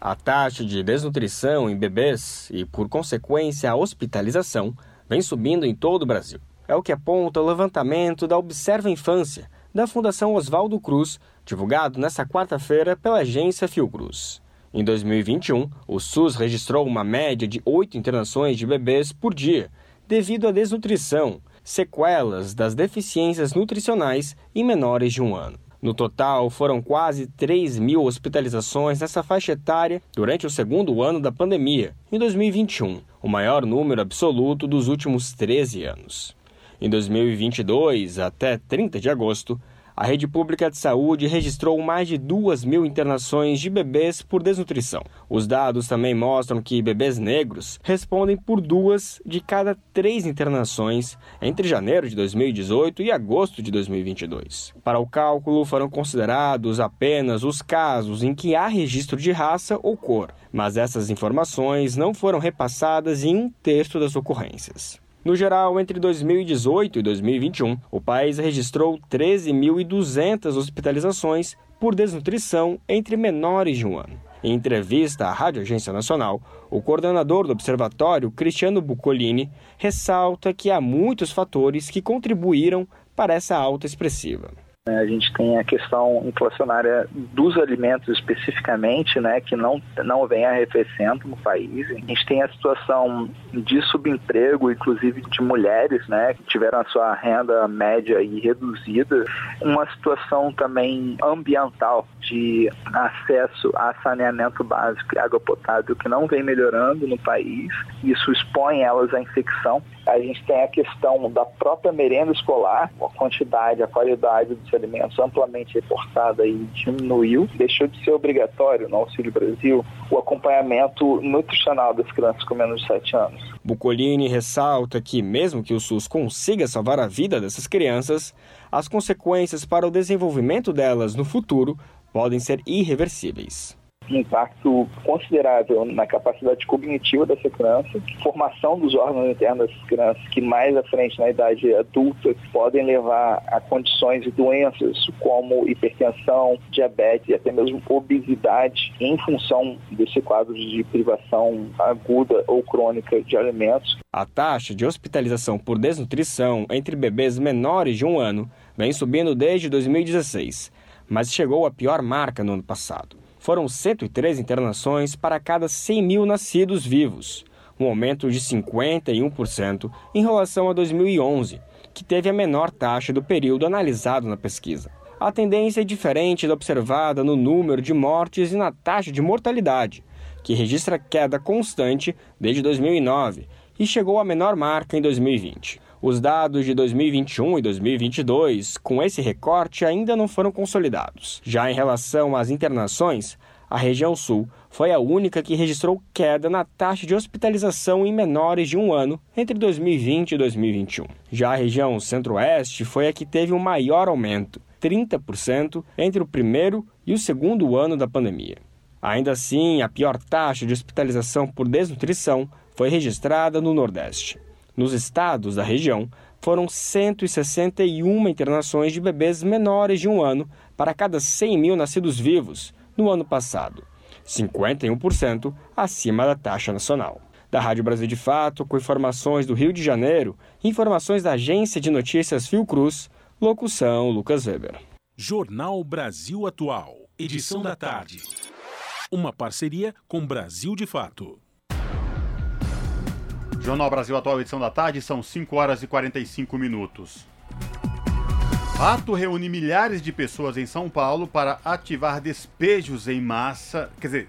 A taxa de desnutrição em bebês e, por consequência, a hospitalização vem subindo em todo o Brasil. É o que aponta o levantamento da Observa Infância, da Fundação Oswaldo Cruz, divulgado nesta quarta-feira pela agência Fiocruz. Em 2021, o SUS registrou uma média de oito internações de bebês por dia, devido à desnutrição, sequelas das deficiências nutricionais em menores de um ano. No total, foram quase 3 mil hospitalizações nessa faixa etária durante o segundo ano da pandemia, em 2021, o maior número absoluto dos últimos 13 anos. Em 2022, até 30 de agosto, a rede pública de saúde registrou mais de 2 mil internações de bebês por desnutrição. Os dados também mostram que bebês negros respondem por duas de cada três internações entre janeiro de 2018 e agosto de 2022. Para o cálculo, foram considerados apenas os casos em que há registro de raça ou cor, mas essas informações não foram repassadas em um terço das ocorrências. No geral, entre 2018 e 2021, o país registrou 13.200 hospitalizações por desnutrição entre menores de um ano. Em entrevista à Rádio Agência Nacional, o coordenador do observatório, Cristiano Bucolini, ressalta que há muitos fatores que contribuíram para essa alta expressiva. Né, a gente tem a questão inflacionária dos alimentos especificamente, né, que não, não vem arrefecendo no país. A gente tem a situação de subemprego, inclusive de mulheres, né, que tiveram a sua renda média e reduzida. Uma situação também ambiental de acesso a saneamento básico e água potável que não vem melhorando no país. Isso expõe elas à infecção. A gente tem a questão da própria merenda escolar, a quantidade, a qualidade dos alimentos amplamente reportada e diminuiu. Deixou de ser obrigatório no Auxílio Brasil o acompanhamento nutricional das crianças com menos de 7 anos. Bucolini ressalta que, mesmo que o SUS consiga salvar a vida dessas crianças, as consequências para o desenvolvimento delas no futuro podem ser irreversíveis impacto considerável na capacidade cognitiva dessa criança, formação dos órgãos internos dessas crianças, que mais à frente, na idade adulta, podem levar a condições e doenças como hipertensão, diabetes e até mesmo obesidade, em função desse quadro de privação aguda ou crônica de alimentos. A taxa de hospitalização por desnutrição entre bebês menores de um ano vem subindo desde 2016, mas chegou à pior marca no ano passado foram 103 internações para cada 100 mil nascidos vivos. um aumento de 51% em relação a 2011, que teve a menor taxa do período analisado na pesquisa. A tendência é diferente da observada no número de mortes e na taxa de mortalidade, que registra queda constante desde 2009 e chegou à menor marca em 2020. Os dados de 2021 e 2022, com esse recorte, ainda não foram consolidados. Já em relação às internações, a região sul foi a única que registrou queda na taxa de hospitalização em menores de um ano entre 2020 e 2021. Já a região centro-oeste foi a que teve o um maior aumento, 30%, entre o primeiro e o segundo ano da pandemia. Ainda assim, a pior taxa de hospitalização por desnutrição foi registrada no Nordeste. Nos estados da região, foram 161 internações de bebês menores de um ano para cada 100 mil nascidos vivos no ano passado, 51% acima da taxa nacional. Da Rádio Brasil de Fato, com informações do Rio de Janeiro, informações da agência de notícias Fiocruz, locução Lucas Weber. Jornal Brasil Atual, edição da tarde. Uma parceria com Brasil de Fato. Jornal Brasil Atual, edição da tarde, são 5 horas e 45 minutos. Ato reúne milhares de pessoas em São Paulo para ativar despejos em massa, quer dizer,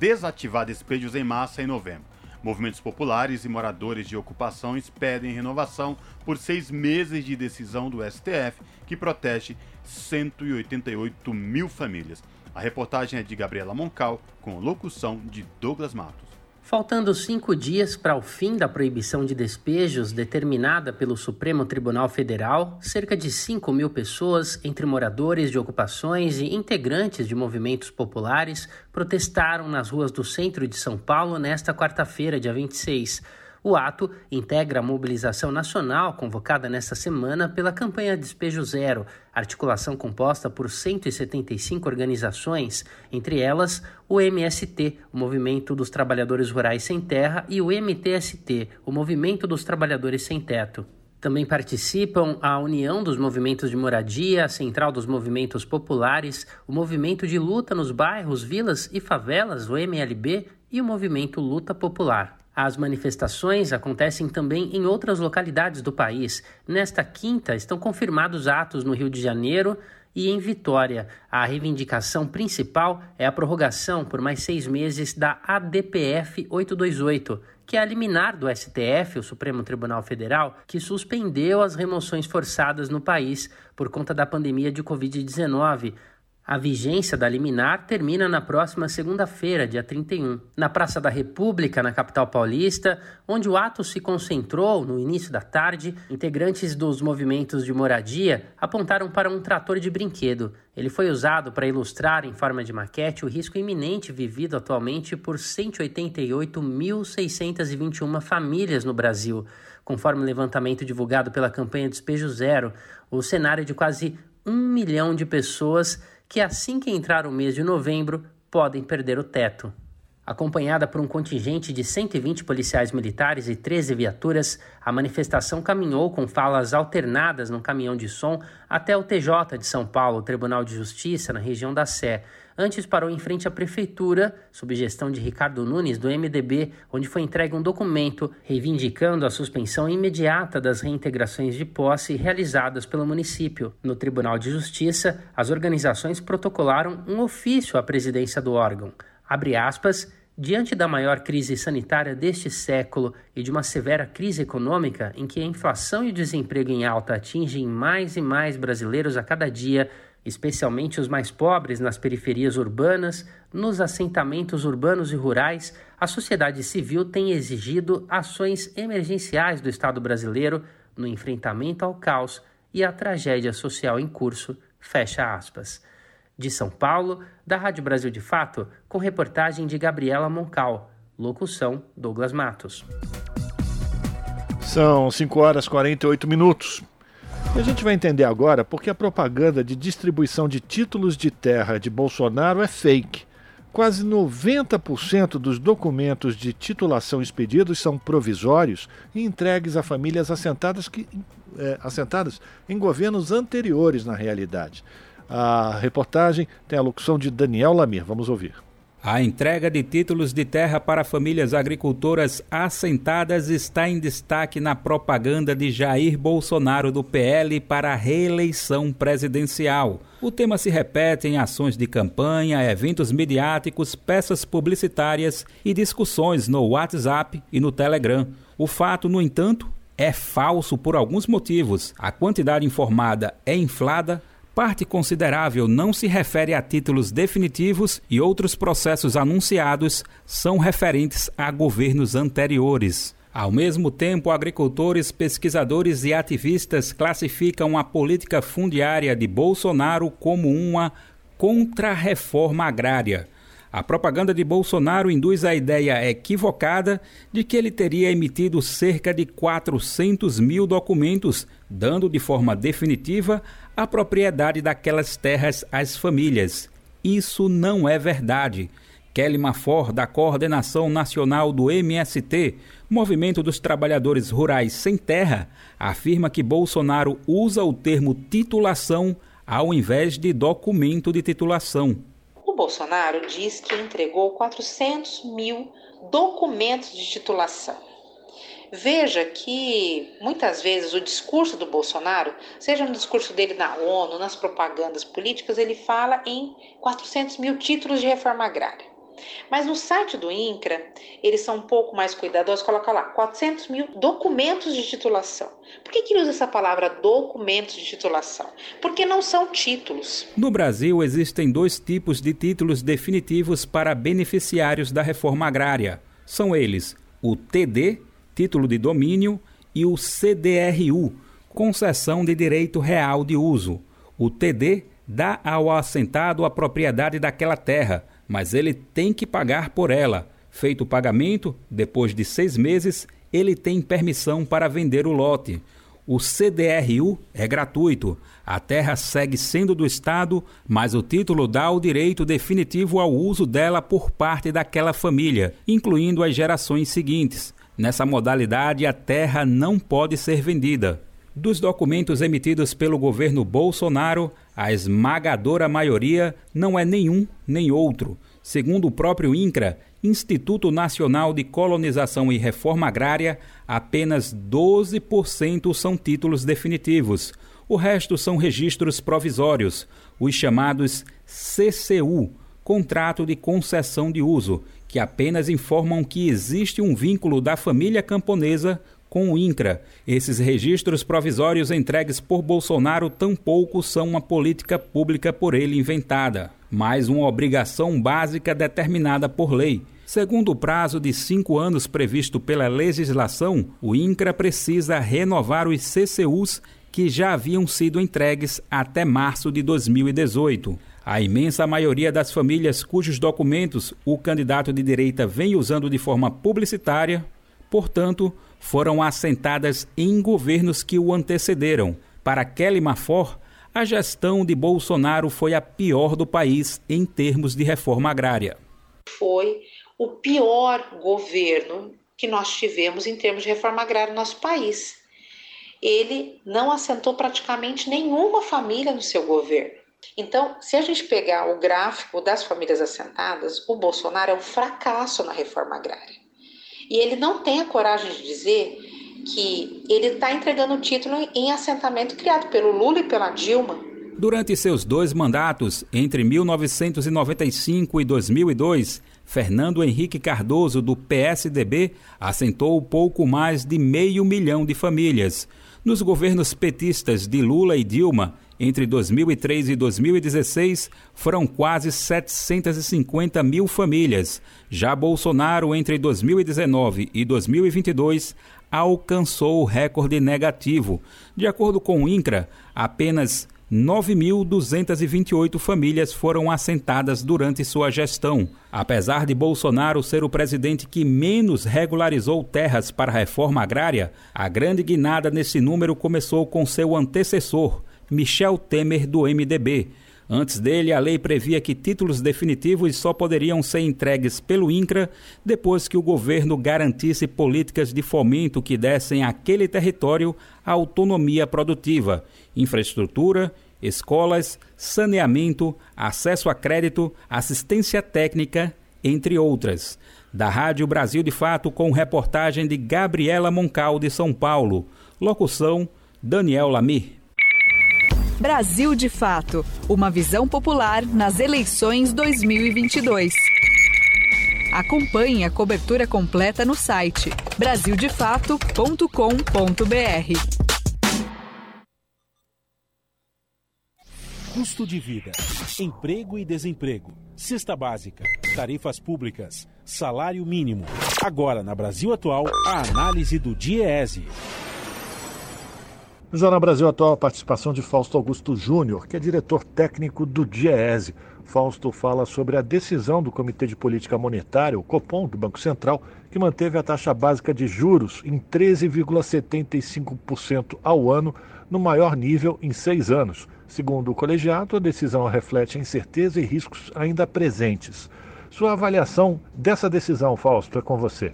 desativar despejos em massa em novembro. Movimentos populares e moradores de ocupações pedem renovação por seis meses de decisão do STF, que protege 188 mil famílias. A reportagem é de Gabriela Moncal, com locução de Douglas Matos. Faltando cinco dias para o fim da proibição de despejos determinada pelo Supremo Tribunal Federal, cerca de 5 mil pessoas, entre moradores de ocupações e integrantes de movimentos populares, protestaram nas ruas do centro de São Paulo nesta quarta-feira, dia 26. O ato integra a mobilização nacional convocada nesta semana pela campanha Despejo Zero, articulação composta por 175 organizações, entre elas o MST, o Movimento dos Trabalhadores Rurais Sem Terra, e o MTST, o Movimento dos Trabalhadores Sem Teto. Também participam a União dos Movimentos de Moradia, a Central dos Movimentos Populares, o Movimento de Luta nos Bairros, Vilas e Favelas, o MLB, e o Movimento Luta Popular. As manifestações acontecem também em outras localidades do país. Nesta quinta, estão confirmados atos no Rio de Janeiro e em Vitória. A reivindicação principal é a prorrogação por mais seis meses da ADPF 828, que é a liminar do STF, o Supremo Tribunal Federal, que suspendeu as remoções forçadas no país por conta da pandemia de Covid-19. A vigência da liminar termina na próxima segunda-feira, dia 31. Na Praça da República, na capital paulista, onde o ato se concentrou no início da tarde, integrantes dos movimentos de moradia apontaram para um trator de brinquedo. Ele foi usado para ilustrar em forma de maquete o risco iminente vivido atualmente por 188.621 famílias no Brasil. Conforme o levantamento divulgado pela campanha Despejo Zero, o cenário de quase um milhão de pessoas que assim que entrar o mês de novembro podem perder o teto. Acompanhada por um contingente de 120 policiais militares e 13 viaturas, a manifestação caminhou com falas alternadas num caminhão de som até o TJ de São Paulo, Tribunal de Justiça, na região da Sé, Antes parou em frente à prefeitura, sob gestão de Ricardo Nunes, do MDB, onde foi entregue um documento reivindicando a suspensão imediata das reintegrações de posse realizadas pelo município. No Tribunal de Justiça, as organizações protocolaram um ofício à presidência do órgão. Abre aspas. Diante da maior crise sanitária deste século e de uma severa crise econômica em que a inflação e o desemprego em alta atingem mais e mais brasileiros a cada dia, especialmente os mais pobres nas periferias urbanas, nos assentamentos urbanos e rurais, a sociedade civil tem exigido ações emergenciais do Estado brasileiro no enfrentamento ao caos e à tragédia social em curso. Fecha aspas. De São Paulo, da Rádio Brasil de Fato, com reportagem de Gabriela Moncal. Locução: Douglas Matos. São 5 horas e 48 minutos. E a gente vai entender agora porque a propaganda de distribuição de títulos de terra de Bolsonaro é fake. Quase 90% dos documentos de titulação expedidos são provisórios e entregues a famílias assentadas, que, é, assentadas em governos anteriores, na realidade. A reportagem tem a locução de Daniel Lamir. Vamos ouvir. A entrega de títulos de terra para famílias agricultoras assentadas está em destaque na propaganda de Jair Bolsonaro do PL para a reeleição presidencial. O tema se repete em ações de campanha, eventos midiáticos, peças publicitárias e discussões no WhatsApp e no Telegram. O fato, no entanto, é falso por alguns motivos. A quantidade informada é inflada, Parte considerável não se refere a títulos definitivos e outros processos anunciados são referentes a governos anteriores. Ao mesmo tempo, agricultores, pesquisadores e ativistas classificam a política fundiária de Bolsonaro como uma contra-reforma agrária. A propaganda de Bolsonaro induz a ideia equivocada de que ele teria emitido cerca de 400 mil documentos, dando de forma definitiva a propriedade daquelas terras às famílias. Isso não é verdade. Kelly Mafor, da Coordenação Nacional do MST, Movimento dos Trabalhadores Rurais Sem Terra, afirma que Bolsonaro usa o termo titulação ao invés de documento de titulação. O Bolsonaro diz que entregou 400 mil documentos de titulação. Veja que muitas vezes o discurso do Bolsonaro, seja no discurso dele na ONU, nas propagandas políticas, ele fala em 400 mil títulos de reforma agrária. Mas no site do INCRA, eles são um pouco mais cuidadosos, coloca lá 400 mil documentos de titulação. Por que, que ele usa essa palavra documentos de titulação? Porque não são títulos. No Brasil, existem dois tipos de títulos definitivos para beneficiários da reforma agrária. São eles o TD, título de domínio, e o CDRU, concessão de direito real de uso. O TD dá ao assentado a propriedade daquela terra, mas ele tem que pagar por ela. Feito o pagamento, depois de seis meses, ele tem permissão para vender o lote. O CDRU é gratuito. A terra segue sendo do Estado, mas o título dá o direito definitivo ao uso dela por parte daquela família, incluindo as gerações seguintes. Nessa modalidade, a terra não pode ser vendida. Dos documentos emitidos pelo governo Bolsonaro, a esmagadora maioria não é nenhum nem outro. Segundo o próprio INCRA, Instituto Nacional de Colonização e Reforma Agrária, apenas 12% são títulos definitivos. O resto são registros provisórios, os chamados CCU, Contrato de Concessão de Uso, que apenas informam que existe um vínculo da família camponesa com o INCRA. Esses registros provisórios entregues por Bolsonaro tampouco são uma política pública por ele inventada, mas uma obrigação básica determinada por lei. Segundo o prazo de cinco anos previsto pela legislação, o INCRA precisa renovar os CCUs que já haviam sido entregues até março de 2018. A imensa maioria das famílias cujos documentos o candidato de direita vem usando de forma publicitária, portanto, foram assentadas em governos que o antecederam. Para Kelly Mafor, a gestão de Bolsonaro foi a pior do país em termos de reforma agrária. Foi o pior governo que nós tivemos em termos de reforma agrária no nosso país. Ele não assentou praticamente nenhuma família no seu governo. Então, se a gente pegar o gráfico das famílias assentadas, o Bolsonaro é um fracasso na reforma agrária. E ele não tem a coragem de dizer que ele está entregando o título em assentamento criado pelo Lula e pela Dilma. Durante seus dois mandatos, entre 1995 e 2002, Fernando Henrique Cardoso, do PSDB, assentou pouco mais de meio milhão de famílias. Nos governos petistas de Lula e Dilma, entre 2003 e 2016, foram quase 750 mil famílias. Já Bolsonaro, entre 2019 e 2022, alcançou o recorde negativo. De acordo com o INCRA, apenas 9.228 famílias foram assentadas durante sua gestão. Apesar de Bolsonaro ser o presidente que menos regularizou terras para a reforma agrária, a grande guinada nesse número começou com seu antecessor, Michel Temer, do MDB. Antes dele, a lei previa que títulos definitivos só poderiam ser entregues pelo INCRA depois que o governo garantisse políticas de fomento que dessem àquele território autonomia produtiva, infraestrutura, escolas, saneamento, acesso a crédito, assistência técnica entre outras. Da Rádio Brasil de Fato, com reportagem de Gabriela Moncal, de São Paulo. Locução: Daniel Lamir. Brasil de Fato Uma visão popular nas eleições 2022. Acompanhe a cobertura completa no site brasildefato.com.br. Custo de vida, emprego e desemprego, cesta básica, tarifas públicas, salário mínimo. Agora, na Brasil Atual, a análise do DIEESE. No Jornal Brasil Atual, a participação de Fausto Augusto Júnior, que é diretor técnico do DIEESE. Fausto fala sobre a decisão do Comitê de Política Monetária, o Copom, do Banco Central, que manteve a taxa básica de juros em 13,75% ao ano, no maior nível em seis anos. Segundo o colegiado, a decisão reflete a incerteza e riscos ainda presentes. Sua avaliação dessa decisão, Fausto, é com você.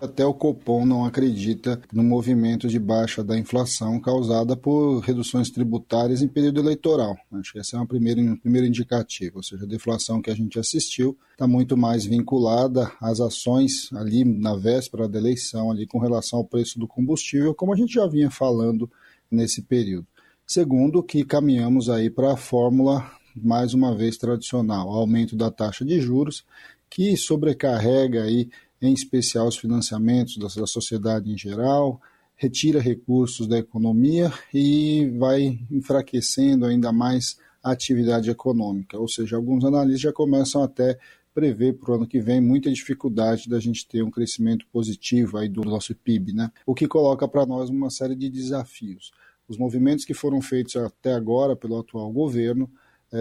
Até o Copom não acredita no movimento de baixa da inflação causada por reduções tributárias em período eleitoral. Acho que esse é um primeiro, um primeiro indicativo, ou seja, a deflação que a gente assistiu está muito mais vinculada às ações ali na véspera da eleição, ali com relação ao preço do combustível, como a gente já vinha falando nesse período. Segundo, que caminhamos aí para a fórmula mais uma vez tradicional, aumento da taxa de juros, que sobrecarrega aí em especial os financiamentos da, da sociedade em geral, retira recursos da economia e vai enfraquecendo ainda mais a atividade econômica. Ou seja, alguns analistas já começam até prever para o ano que vem muita dificuldade da gente ter um crescimento positivo aí do nosso PIB, né? O que coloca para nós uma série de desafios. Os movimentos que foram feitos até agora pelo atual governo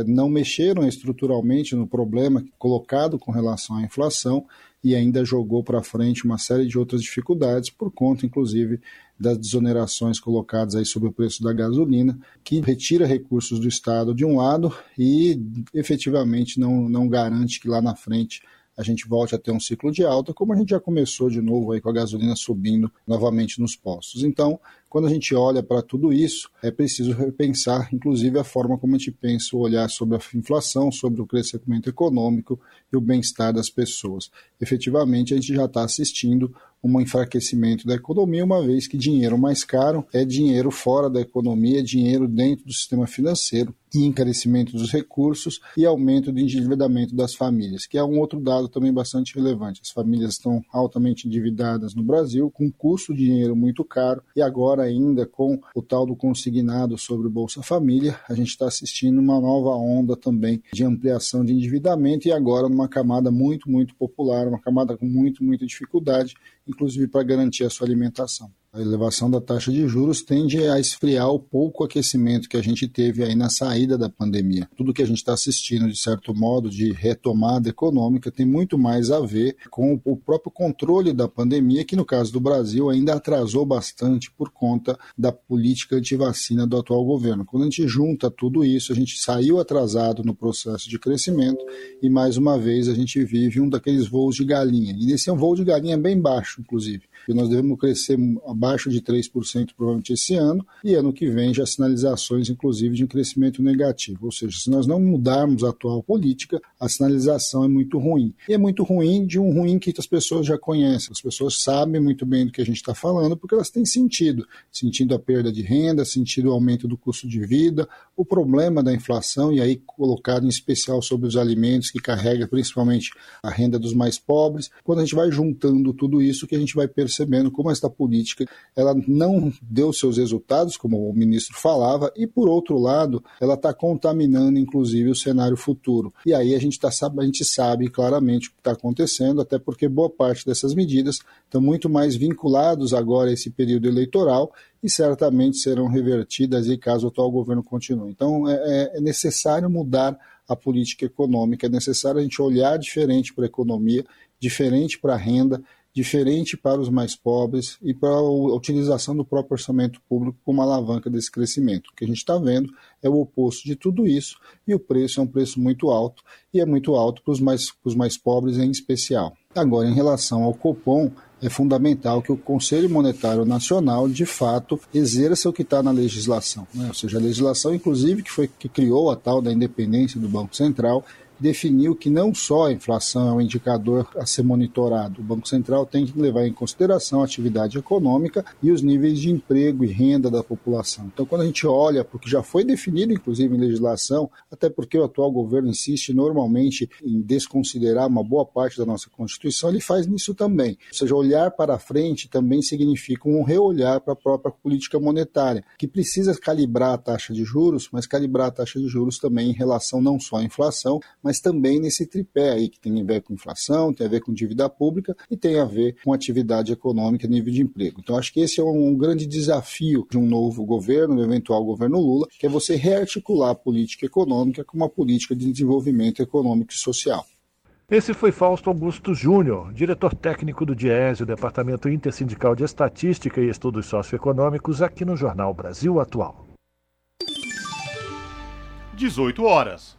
não mexeram estruturalmente no problema colocado com relação à inflação e ainda jogou para frente uma série de outras dificuldades, por conta, inclusive, das desonerações colocadas aí sobre o preço da gasolina, que retira recursos do Estado de um lado e efetivamente não, não garante que lá na frente a gente volte a ter um ciclo de alta, como a gente já começou de novo aí com a gasolina subindo novamente nos postos. Então, quando a gente olha para tudo isso, é preciso repensar, inclusive, a forma como a gente pensa o olhar sobre a inflação, sobre o crescimento econômico e o bem-estar das pessoas. Efetivamente, a gente já está assistindo um enfraquecimento da economia, uma vez que dinheiro mais caro é dinheiro fora da economia, é dinheiro dentro do sistema financeiro, e encarecimento dos recursos e aumento do endividamento das famílias, que é um outro dado também bastante relevante. As famílias estão altamente endividadas no Brasil, com custo de dinheiro muito caro, e agora ainda com o tal do consignado sobre o Bolsa Família, a gente está assistindo uma nova onda também de ampliação de endividamento e agora numa camada muito, muito popular, uma camada com muito, muita dificuldade, inclusive para garantir a sua alimentação. A elevação da taxa de juros tende a esfriar o pouco aquecimento que a gente teve aí na saída da pandemia. Tudo que a gente está assistindo, de certo modo, de retomada econômica, tem muito mais a ver com o próprio controle da pandemia, que no caso do Brasil ainda atrasou bastante por conta da política antivacina do atual governo. Quando a gente junta tudo isso, a gente saiu atrasado no processo de crescimento e, mais uma vez, a gente vive um daqueles voos de galinha. E esse é um voo de galinha bem baixo, inclusive. E nós devemos crescer abaixo de 3% provavelmente esse ano, e ano que vem já sinalizações, inclusive, de um crescimento negativo. Ou seja, se nós não mudarmos a atual política, a sinalização é muito ruim. E é muito ruim de um ruim que as pessoas já conhecem, as pessoas sabem muito bem do que a gente está falando, porque elas têm sentido, sentindo a perda de renda, sentindo o aumento do custo de vida, o problema da inflação, e aí colocado em especial sobre os alimentos, que carrega principalmente a renda dos mais pobres. Quando a gente vai juntando tudo isso, que a gente vai percebendo como esta política ela não deu seus resultados, como o ministro falava, e por outro lado, ela está contaminando inclusive o cenário futuro. E aí a gente, tá, a gente sabe claramente o que está acontecendo, até porque boa parte dessas medidas estão muito mais vinculados agora a esse período eleitoral e certamente serão revertidas aí caso o atual governo continue. Então é, é, é necessário mudar a política econômica, é necessário a gente olhar diferente para a economia, diferente para a renda, diferente para os mais pobres e para a utilização do próprio orçamento público como alavanca desse crescimento. O que a gente está vendo é o oposto de tudo isso e o preço é um preço muito alto e é muito alto para os mais, para os mais pobres em especial. Agora, em relação ao Copom, é fundamental que o Conselho Monetário Nacional, de fato, exerça o que está na legislação. Né? Ou seja, a legislação, inclusive, que foi que criou a tal da independência do Banco Central, definiu que não só a inflação é um indicador a ser monitorado, o Banco Central tem que levar em consideração a atividade econômica e os níveis de emprego e renda da população. Então, quando a gente olha para o que já foi definido, inclusive em legislação, até porque o atual governo insiste normalmente em desconsiderar uma boa parte da nossa Constituição, ele faz nisso também. Ou seja, olhar para frente também significa um reolhar para a própria política monetária, que precisa calibrar a taxa de juros, mas calibrar a taxa de juros também em relação não só à inflação, mas também nesse tripé aí que tem a ver com inflação, tem a ver com dívida pública e tem a ver com atividade econômica e nível de emprego. Então, acho que esse é um grande desafio de um novo governo, do eventual governo Lula, que é você rearticular a política econômica com uma política de desenvolvimento econômico e social. Esse foi Fausto Augusto Júnior, diretor técnico do DIESE, o Departamento Intersindical de Estatística e Estudos Socioeconômicos, aqui no Jornal Brasil Atual. 18 horas.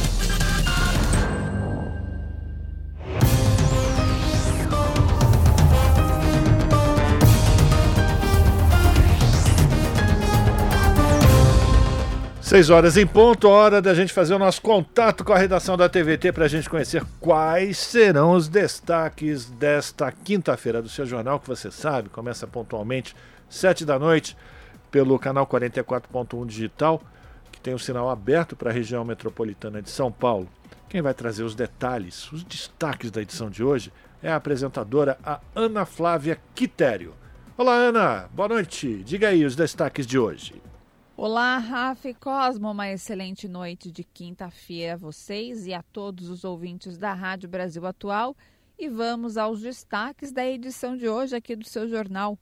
Seis horas em ponto, hora da gente fazer o nosso contato com a redação da TVT para a gente conhecer quais serão os destaques desta quinta-feira do seu jornal, que você sabe, começa pontualmente, sete da noite, pelo canal 44.1 digital, que tem o sinal aberto para a região metropolitana de São Paulo. Quem vai trazer os detalhes, os destaques da edição de hoje é a apresentadora a Ana Flávia Quitério. Olá, Ana, boa noite. Diga aí os destaques de hoje. Olá, Rafa e Cosmo, uma excelente noite de quinta-feira a vocês e a todos os ouvintes da Rádio Brasil Atual. E vamos aos destaques da edição de hoje aqui do seu jornal.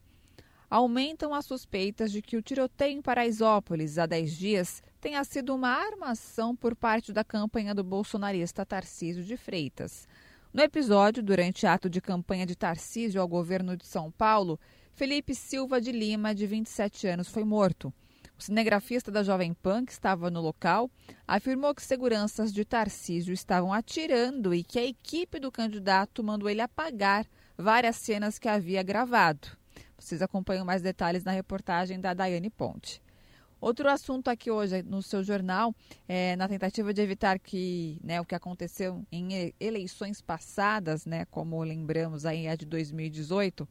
Aumentam as suspeitas de que o tiroteio em Paraisópolis há 10 dias tenha sido uma armação por parte da campanha do bolsonarista Tarcísio de Freitas. No episódio, durante ato de campanha de Tarcísio ao governo de São Paulo, Felipe Silva de Lima, de 27 anos, foi morto. O cinegrafista da Jovem Pan, que estava no local, afirmou que seguranças de Tarcísio estavam atirando e que a equipe do candidato mandou ele apagar várias cenas que havia gravado. Vocês acompanham mais detalhes na reportagem da Daiane Ponte. Outro assunto aqui hoje no seu jornal, é, na tentativa de evitar que né, o que aconteceu em eleições passadas, né, como lembramos aí a de 2018,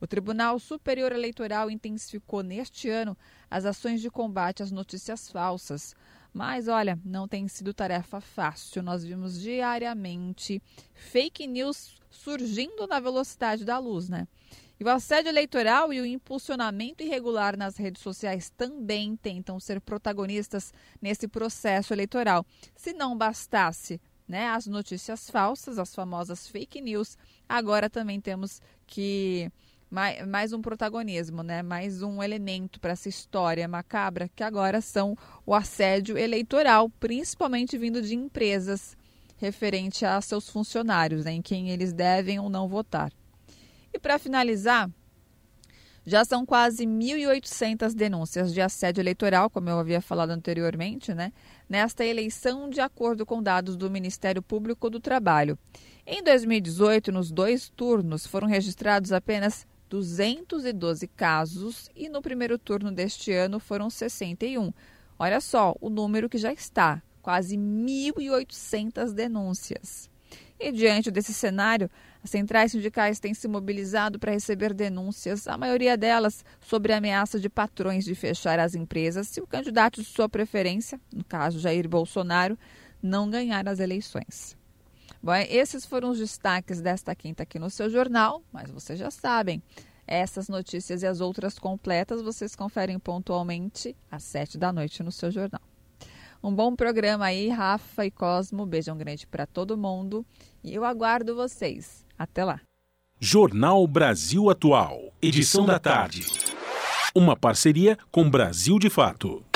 o Tribunal Superior Eleitoral intensificou neste ano as ações de combate às notícias falsas. Mas olha, não tem sido tarefa fácil. Nós vimos diariamente fake news surgindo na velocidade da luz, né? E o assédio eleitoral e o impulsionamento irregular nas redes sociais também tentam ser protagonistas nesse processo eleitoral. Se não bastasse né, as notícias falsas, as famosas fake news, agora também temos que mais, mais um protagonismo, né? mais um elemento para essa história macabra, que agora são o assédio eleitoral, principalmente vindo de empresas referente a seus funcionários, né? em quem eles devem ou não votar. E para finalizar, já são quase 1.800 denúncias de assédio eleitoral, como eu havia falado anteriormente, né? nesta eleição, de acordo com dados do Ministério Público do Trabalho. Em 2018, nos dois turnos, foram registrados apenas 212 casos e no primeiro turno deste ano foram 61. Olha só o número que já está, quase 1.800 denúncias. E diante desse cenário, as centrais sindicais têm se mobilizado para receber denúncias, a maioria delas sobre a ameaça de patrões de fechar as empresas se o candidato de sua preferência, no caso Jair Bolsonaro, não ganhar as eleições. Bom, esses foram os destaques desta quinta aqui no seu jornal, mas vocês já sabem. Essas notícias e as outras completas vocês conferem pontualmente às sete da noite no seu jornal. Um bom programa aí, Rafa e Cosmo. Beijão grande para todo mundo e eu aguardo vocês. Até lá. Jornal Brasil Atual, edição da tarde. Uma parceria com Brasil de Fato.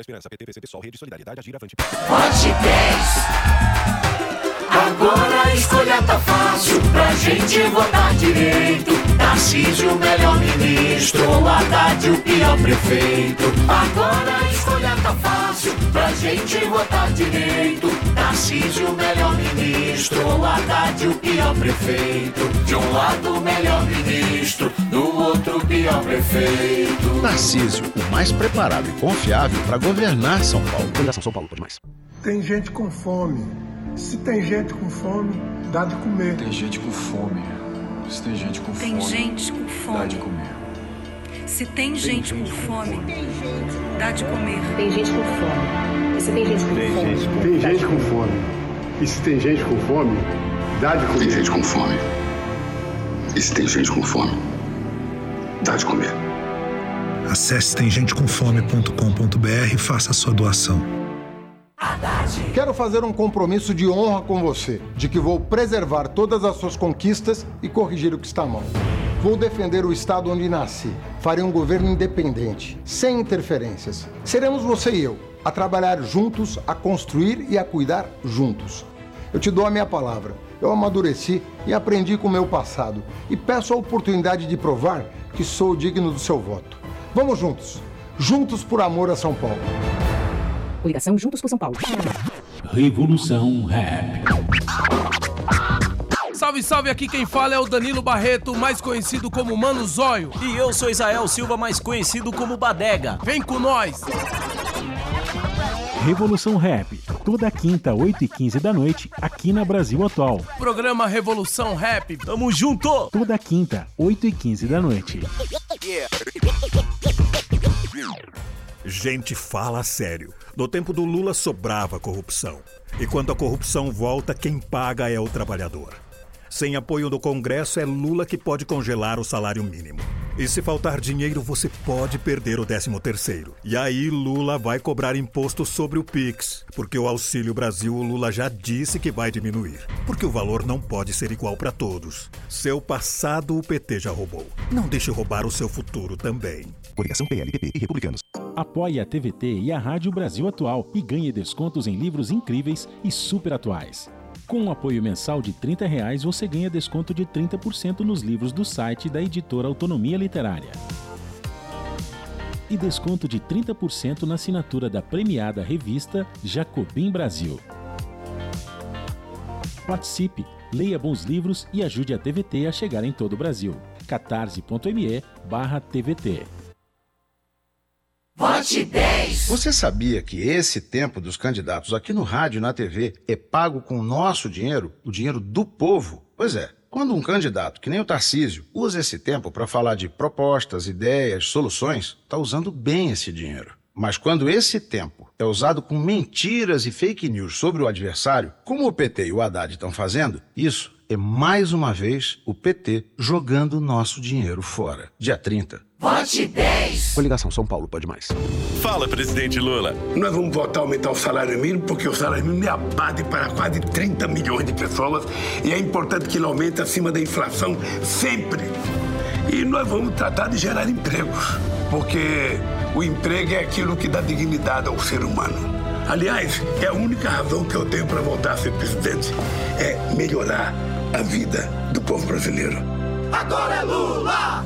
Esperança, PT, PCB, Sol, Rede Solidariedade, Agir, Avante. Vote 10. Agora a escolha tá fácil pra gente votar direito. Tarcísio, o melhor ministro, Haddad, o pior prefeito. Agora a escolha tá fácil pra gente votar direito. Tarcísio, o melhor ministro, Haddad, o pior prefeito. De um lado, o melhor ministro, do outro, o pior prefeito. Tarcísio, o mais preparado e confiável para governar São Paulo. Fundação São Paulo, por mais. Tem gente com fome. Se tem gente com fome, dá de comer. Tem gente com fome. Se tem gente com tem fome, gente com fome. dá de comer. Se tem, gente, com fome, dá de comer. Tem gente com fome. E se tem gente com Tem fome, gente com- Tem gente com fome. E se tem gente com fome, dá de comer. Tem gente com fome. E se tem gente com fome, dá de comer. Acesse temgenteconfome.com.br e faça a sua doação. Quero fazer um compromisso de honra com você, de que vou preservar todas as suas conquistas e corrigir o que está mal. Vou defender o estado onde nasci. Farei um governo independente, sem interferências. Seremos você e eu, a trabalhar juntos, a construir e a cuidar juntos. Eu te dou a minha palavra. Eu amadureci e aprendi com o meu passado e peço a oportunidade de provar que sou digno do seu voto. Vamos juntos. Juntos por amor a São Paulo. Coligação Juntos por São Paulo. Revolução Rap. Salve, salve, aqui quem fala é o Danilo Barreto, mais conhecido como Mano Zóio. E eu sou Israel Silva, mais conhecido como Badega. Vem com nós! Revolução Rap. Toda quinta, 8 e 15 da noite, aqui na Brasil Atual. Programa Revolução Rap. Tamo junto! Toda quinta, 8 e 15 da noite. Gente fala sério. No tempo do Lula sobrava corrupção. E quando a corrupção volta, quem paga é o trabalhador. Sem apoio do Congresso, é Lula que pode congelar o salário mínimo. E se faltar dinheiro, você pode perder o 13 terceiro. E aí Lula vai cobrar imposto sobre o Pix, porque o Auxílio Brasil o Lula já disse que vai diminuir, porque o valor não pode ser igual para todos. Seu passado o PT já roubou. Não deixe roubar o seu futuro também. Coligação PLPP e Republicanos. Apoie a TVT e a Rádio Brasil Atual e ganhe descontos em livros incríveis e super atuais. Com um apoio mensal de 30 reais, você ganha desconto de 30% nos livros do site da editora Autonomia Literária. E desconto de 30% na assinatura da premiada revista Jacobim Brasil. Participe, leia bons livros e ajude a TVT a chegar em todo o Brasil. catarse.me TVT. Vote 10. Você sabia que esse tempo dos candidatos aqui no rádio e na TV é pago com o nosso dinheiro, o dinheiro do povo? Pois é. Quando um candidato, que nem o Tarcísio, usa esse tempo para falar de propostas, ideias, soluções, está usando bem esse dinheiro. Mas quando esse tempo é usado com mentiras e fake news sobre o adversário, como o PT e o Haddad estão fazendo, isso é mais uma vez o PT jogando nosso dinheiro fora. Dia 30. Vote 10. Coligação São Paulo pode mais. Fala, presidente Lula. Nós vamos votar aumentar o salário mínimo porque o salário mínimo é a base para quase 30 milhões de pessoas e é importante que ele aumente acima da inflação sempre. E nós vamos tratar de gerar empregos, porque o emprego é aquilo que dá dignidade ao ser humano. Aliás, é a única razão que eu tenho para voltar a ser presidente é melhorar a vida do povo brasileiro. Agora é Lula.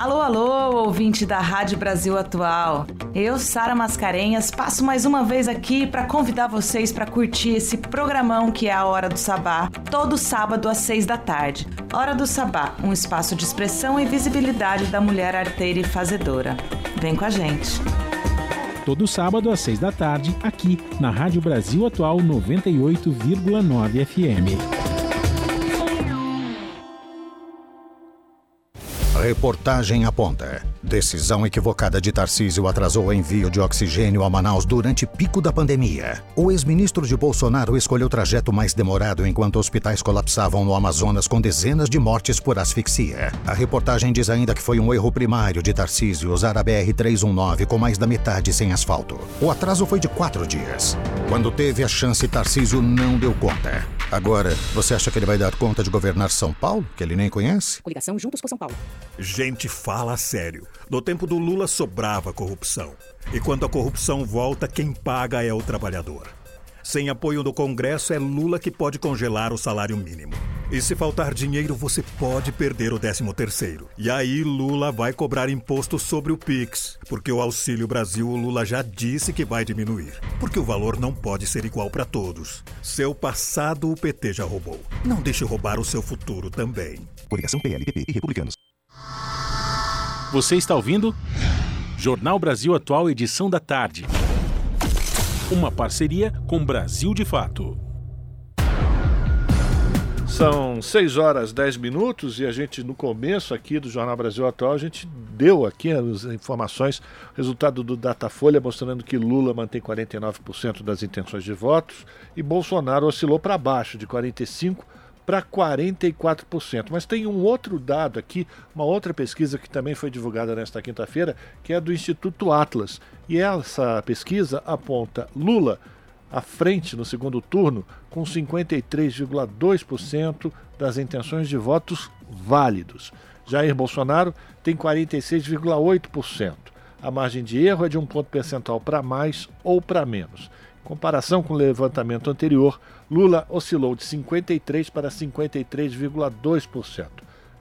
Alô, alô, ouvinte da Rádio Brasil Atual. Eu, Sara Mascarenhas, passo mais uma vez aqui para convidar vocês para curtir esse programão que é a Hora do Sabá, todo sábado às seis da tarde. Hora do Sabá, um espaço de expressão e visibilidade da mulher arteira e fazedora. Vem com a gente. Todo sábado às seis da tarde, aqui na Rádio Brasil Atual 98,9 FM. Reportagem aponta. Decisão equivocada de Tarcísio atrasou o envio de oxigênio a Manaus durante pico da pandemia. O ex-ministro de Bolsonaro escolheu o trajeto mais demorado enquanto hospitais colapsavam no Amazonas com dezenas de mortes por asfixia. A reportagem diz ainda que foi um erro primário de Tarcísio usar a BR-319 com mais da metade sem asfalto. O atraso foi de quatro dias. Quando teve a chance, Tarcísio não deu conta. Agora, você acha que ele vai dar conta de governar São Paulo, que ele nem conhece? Coligação Juntos por São Paulo. Gente, fala sério. No tempo do Lula sobrava corrupção. E quando a corrupção volta, quem paga é o trabalhador. Sem apoio do Congresso, é Lula que pode congelar o salário mínimo. E se faltar dinheiro, você pode perder o 13 terceiro. E aí Lula vai cobrar imposto sobre o Pix, porque o Auxílio Brasil o Lula já disse que vai diminuir. Porque o valor não pode ser igual para todos. Seu passado o PT já roubou. Não deixe roubar o seu futuro também. Coligação PLPP e Republicanos. Você está ouvindo? Jornal Brasil Atual, edição da tarde. Uma parceria com Brasil de Fato. São 6 horas 10 minutos e a gente, no começo aqui do Jornal Brasil Atual, a gente deu aqui as informações, resultado do Datafolha mostrando que Lula mantém 49% das intenções de votos e Bolsonaro oscilou para baixo, de 45% para 44%. Mas tem um outro dado aqui, uma outra pesquisa que também foi divulgada nesta quinta-feira, que é do Instituto Atlas. E essa pesquisa aponta Lula à frente no segundo turno com 53,2% das intenções de votos válidos. Jair Bolsonaro tem 46,8%. A margem de erro é de um ponto percentual para mais ou para menos. Em comparação com o levantamento anterior, Lula oscilou de 53% para 53,2%.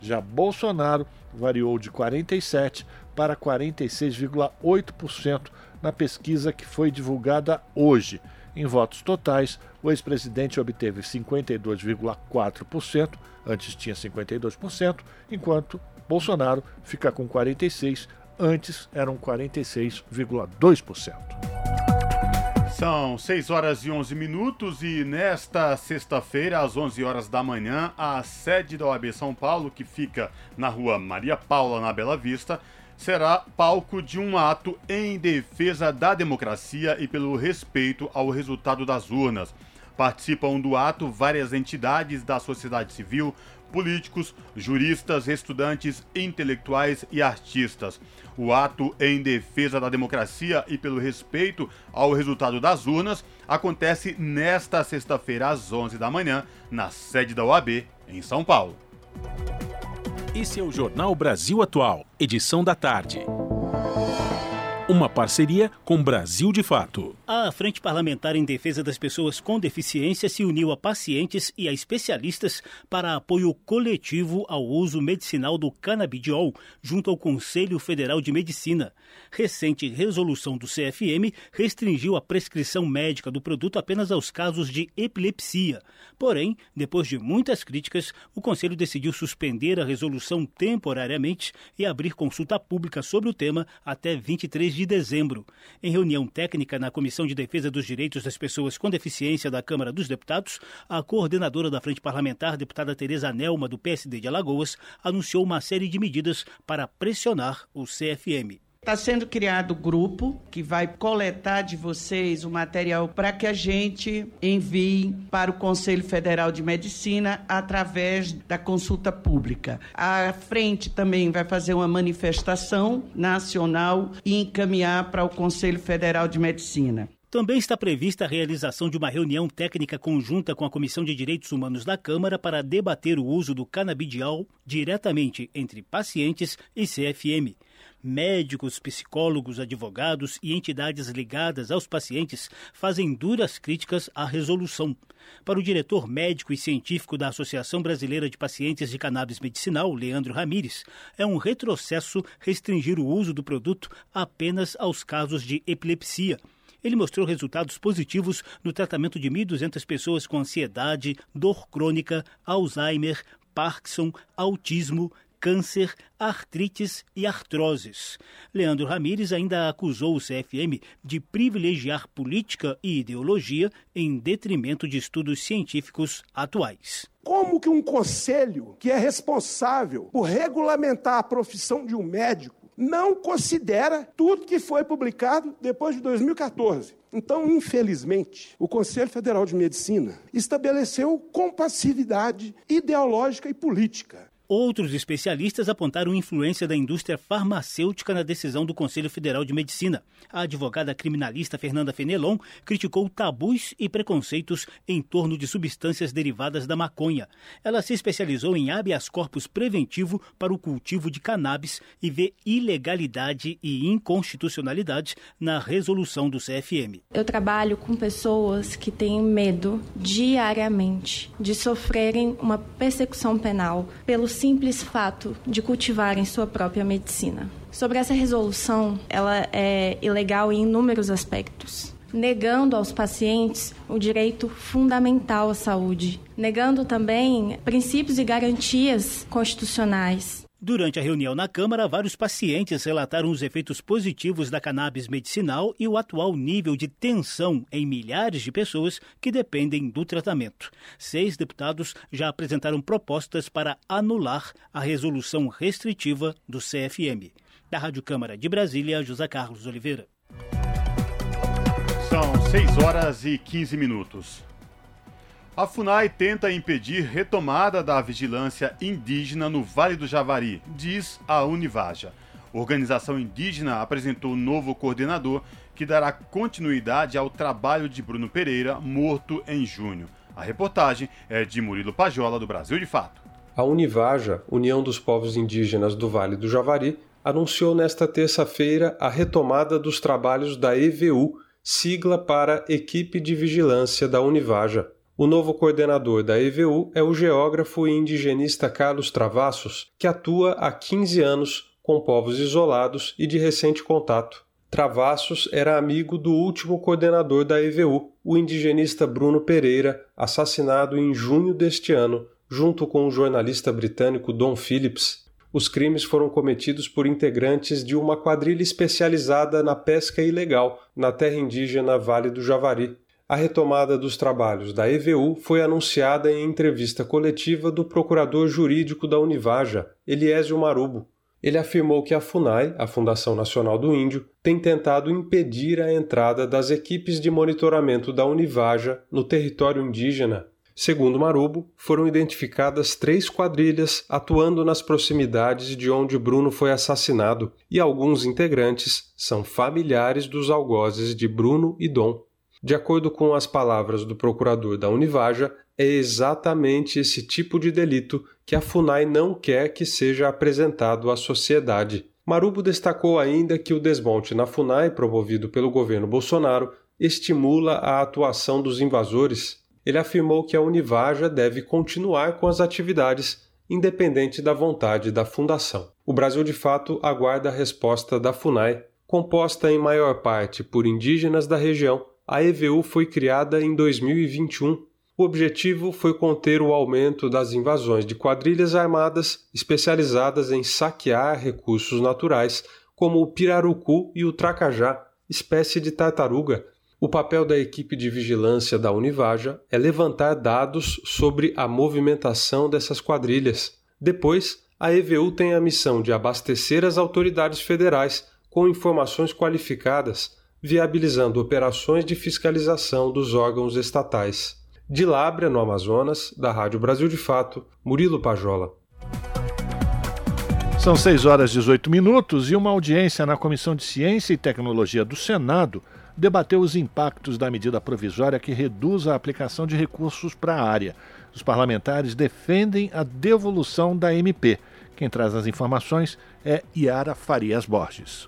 Já Bolsonaro variou de 47% para 46,8% na pesquisa que foi divulgada hoje. Em votos totais, o ex-presidente obteve 52,4%, antes tinha 52%, enquanto Bolsonaro fica com 46%, antes eram 46,2%. São 6 horas e 11 minutos e nesta sexta-feira, às 11 horas da manhã, a sede da OAB São Paulo, que fica na rua Maria Paula, na Bela Vista, será palco de um ato em defesa da democracia e pelo respeito ao resultado das urnas. Participam do ato várias entidades da sociedade civil, políticos, juristas, estudantes, intelectuais e artistas. O ato em defesa da democracia e pelo respeito ao resultado das urnas acontece nesta sexta-feira às 11 da manhã, na sede da OAB, em São Paulo. Esse é o Jornal Brasil Atual, edição da tarde. Uma parceria com Brasil de Fato. A Frente Parlamentar em Defesa das Pessoas com Deficiência se uniu a pacientes e a especialistas para apoio coletivo ao uso medicinal do canabidiol junto ao Conselho Federal de Medicina. Recente resolução do CFM restringiu a prescrição médica do produto apenas aos casos de epilepsia. Porém, depois de muitas críticas, o Conselho decidiu suspender a resolução temporariamente e abrir consulta pública sobre o tema até 23 de dezembro. Em reunião técnica na Comissão de Defesa dos Direitos das Pessoas com Deficiência da Câmara dos Deputados, a coordenadora da Frente Parlamentar, deputada Tereza Nelma, do PSD de Alagoas, anunciou uma série de medidas para pressionar o CFM. Está sendo criado grupo que vai coletar de vocês o material para que a gente envie para o Conselho Federal de Medicina através da consulta pública. A frente também vai fazer uma manifestação nacional e encaminhar para o Conselho Federal de Medicina. Também está prevista a realização de uma reunião técnica conjunta com a Comissão de Direitos Humanos da Câmara para debater o uso do canabidiol diretamente entre pacientes e CFM. Médicos, psicólogos, advogados e entidades ligadas aos pacientes fazem duras críticas à resolução. Para o diretor médico e científico da Associação Brasileira de Pacientes de Cannabis Medicinal, Leandro Ramires, é um retrocesso restringir o uso do produto apenas aos casos de epilepsia. Ele mostrou resultados positivos no tratamento de 1.200 pessoas com ansiedade, dor crônica, Alzheimer, Parkinson, autismo, câncer, artrites e artroses. Leandro Ramires ainda acusou o CFM de privilegiar política e ideologia em detrimento de estudos científicos atuais. Como que um conselho que é responsável por regulamentar a profissão de um médico não considera tudo que foi publicado depois de 2014? Então, infelizmente, o Conselho Federal de Medicina estabeleceu compassividade ideológica e política Outros especialistas apontaram influência da indústria farmacêutica na decisão do Conselho Federal de Medicina. A advogada criminalista Fernanda Fenelon criticou tabus e preconceitos em torno de substâncias derivadas da maconha. Ela se especializou em habeas corpus preventivo para o cultivo de cannabis e vê ilegalidade e inconstitucionalidade na resolução do CFM. Eu trabalho com pessoas que têm medo diariamente de sofrerem uma persecução penal pelo simples fato de cultivarem sua própria medicina. Sobre essa resolução, ela é ilegal em inúmeros aspectos negando aos pacientes o direito fundamental à saúde, negando também princípios e garantias constitucionais. Durante a reunião na Câmara, vários pacientes relataram os efeitos positivos da cannabis medicinal e o atual nível de tensão em milhares de pessoas que dependem do tratamento. Seis deputados já apresentaram propostas para anular a resolução restritiva do CFM. Da Rádio Câmara de Brasília, José Carlos Oliveira. São 6 horas e 15 minutos. A FUNAI tenta impedir retomada da vigilância indígena no Vale do Javari, diz a Univaja. Organização indígena apresentou um novo coordenador que dará continuidade ao trabalho de Bruno Pereira, morto em junho. A reportagem é de Murilo Pajola, do Brasil de Fato. A Univaja, União dos Povos Indígenas do Vale do Javari, anunciou nesta terça-feira a retomada dos trabalhos da EVU, sigla para Equipe de Vigilância da Univaja. O novo coordenador da EVU é o geógrafo e indigenista Carlos Travassos, que atua há 15 anos com povos isolados e de recente contato. Travassos era amigo do último coordenador da EVU, o indigenista Bruno Pereira, assassinado em junho deste ano, junto com o jornalista britânico Don Phillips. Os crimes foram cometidos por integrantes de uma quadrilha especializada na pesca ilegal na terra indígena Vale do Javari, a retomada dos trabalhos da EVU foi anunciada em entrevista coletiva do procurador jurídico da Univaja, Eliésio Marubo. Ele afirmou que a FUNAI, a Fundação Nacional do Índio, tem tentado impedir a entrada das equipes de monitoramento da Univaja no território indígena. Segundo Marubo, foram identificadas três quadrilhas atuando nas proximidades de onde Bruno foi assassinado, e alguns integrantes são familiares dos algozes de Bruno e Dom. De acordo com as palavras do procurador da Univaja, é exatamente esse tipo de delito que a FUNAI não quer que seja apresentado à sociedade. Marubo destacou ainda que o desmonte na FUNAI, promovido pelo governo Bolsonaro, estimula a atuação dos invasores. Ele afirmou que a Univaja deve continuar com as atividades, independente da vontade da fundação. O Brasil, de fato, aguarda a resposta da FUNAI, composta em maior parte por indígenas da região a EVU foi criada em 2021. O objetivo foi conter o aumento das invasões de quadrilhas armadas especializadas em saquear recursos naturais, como o pirarucu e o tracajá, espécie de tartaruga. O papel da equipe de vigilância da Univaja é levantar dados sobre a movimentação dessas quadrilhas. Depois, a EVU tem a missão de abastecer as autoridades federais com informações qualificadas viabilizando operações de fiscalização dos órgãos estatais. De Lábrea, no Amazonas, da Rádio Brasil de Fato, Murilo Pajola. São 6 horas e 18 minutos e uma audiência na Comissão de Ciência e Tecnologia do Senado debateu os impactos da medida provisória que reduz a aplicação de recursos para a área. Os parlamentares defendem a devolução da MP. Quem traz as informações é Iara Farias Borges.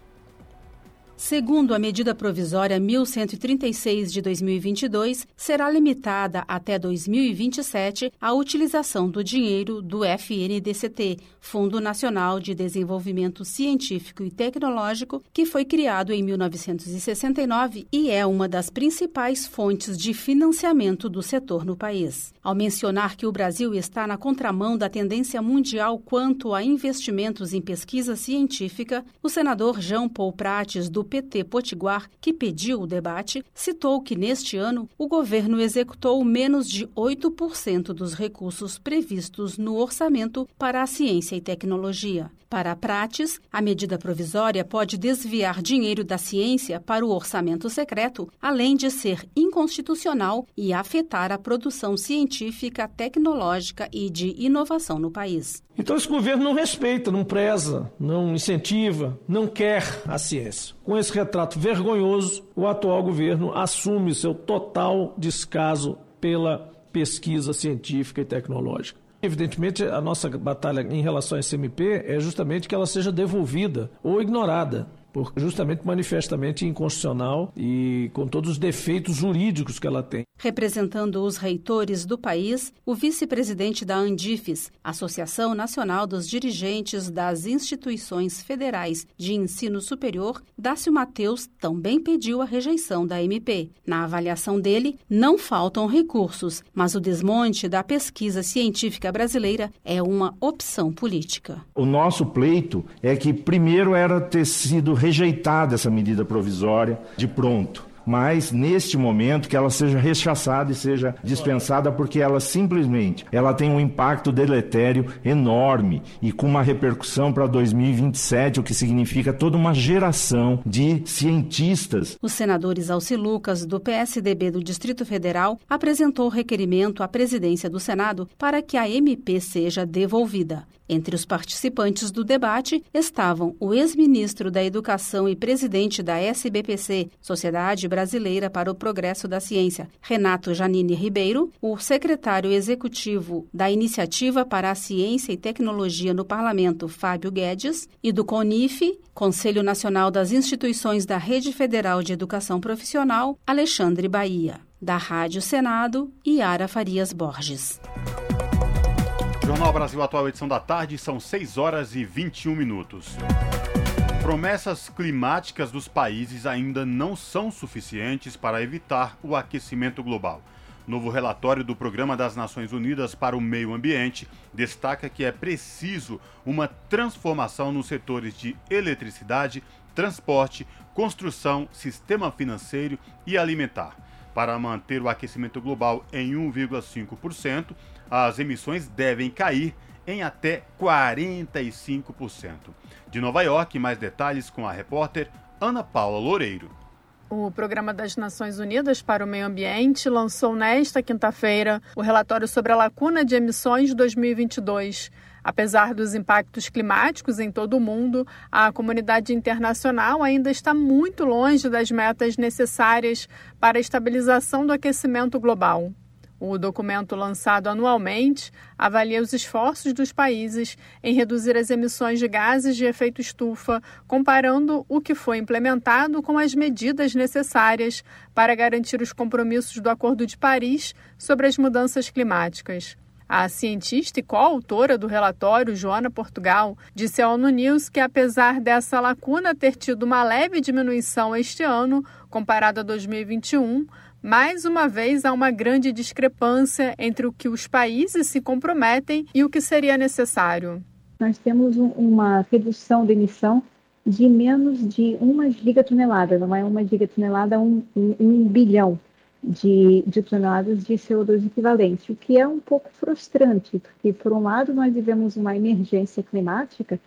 Segundo a medida provisória 1136 de 2022, será limitada até 2027 a utilização do dinheiro do FNDCT, Fundo Nacional de Desenvolvimento Científico e Tecnológico, que foi criado em 1969 e é uma das principais fontes de financiamento do setor no país. Ao mencionar que o Brasil está na contramão da tendência mundial quanto a investimentos em pesquisa científica, o senador João Paul Prates, do PT Potiguar, que pediu o debate, citou que neste ano o governo executou menos de 8% dos recursos previstos no orçamento para a ciência e tecnologia. Para a Prates, a medida provisória pode desviar dinheiro da ciência para o orçamento secreto, além de ser inconstitucional e afetar a produção científica, tecnológica e de inovação no país. Então esse governo não respeita, não preza, não incentiva, não quer a ciência. Com esse retrato vergonhoso, o atual governo assume seu total descaso pela pesquisa científica e tecnológica. Evidentemente, a nossa batalha em relação à SMP é justamente que ela seja devolvida ou ignorada por justamente manifestamente inconstitucional e com todos os defeitos jurídicos que ela tem. Representando os reitores do país, o vice-presidente da Andifes, Associação Nacional dos Dirigentes das Instituições Federais de Ensino Superior, Dácio Mateus também pediu a rejeição da MP. Na avaliação dele, não faltam recursos, mas o desmonte da pesquisa científica brasileira é uma opção política. O nosso pleito é que primeiro era ter sido rejeitada essa medida provisória de pronto mas neste momento que ela seja rechaçada e seja dispensada porque ela simplesmente ela tem um impacto deletério enorme e com uma repercussão para 2027, o que significa toda uma geração de cientistas. Os senadores Alci Lucas do PSDB do Distrito Federal apresentou requerimento à presidência do Senado para que a MP seja devolvida. Entre os participantes do debate estavam o ex-ministro da Educação e presidente da SBPC, Sociedade Brasileira para o Progresso da Ciência, Renato Janine Ribeiro, o secretário executivo da Iniciativa para a Ciência e Tecnologia no Parlamento, Fábio Guedes, e do CONIF, Conselho Nacional das Instituições da Rede Federal de Educação Profissional, Alexandre Bahia. Da Rádio Senado, Yara Farias Borges. Jornal Brasil Atual, edição da tarde, são 6 horas e 21 minutos. Promessas climáticas dos países ainda não são suficientes para evitar o aquecimento global. Novo relatório do Programa das Nações Unidas para o Meio Ambiente destaca que é preciso uma transformação nos setores de eletricidade, transporte, construção, sistema financeiro e alimentar. Para manter o aquecimento global em 1,5%, as emissões devem cair em até 45%. De Nova York, mais detalhes com a repórter Ana Paula Loureiro. O Programa das Nações Unidas para o Meio Ambiente lançou nesta quinta-feira o relatório sobre a lacuna de emissões 2022. Apesar dos impactos climáticos em todo o mundo, a comunidade internacional ainda está muito longe das metas necessárias para a estabilização do aquecimento global. O documento lançado anualmente avalia os esforços dos países em reduzir as emissões de gases de efeito estufa, comparando o que foi implementado com as medidas necessárias para garantir os compromissos do Acordo de Paris sobre as mudanças climáticas. A cientista e coautora do relatório, Joana Portugal, disse à ONU News que, apesar dessa lacuna ter tido uma leve diminuição este ano, comparado a 2021, mais uma vez, há uma grande discrepância entre o que os países se comprometem e o que seria necessário. Nós temos uma redução de emissão de menos de uma gigatonelada, não é uma gigatonelada, um, um, um bilhão de, de, toneladas de CO2 equivalente, o que é um pouco frustrante, porque, por um lado, nós vivemos uma emergência climática,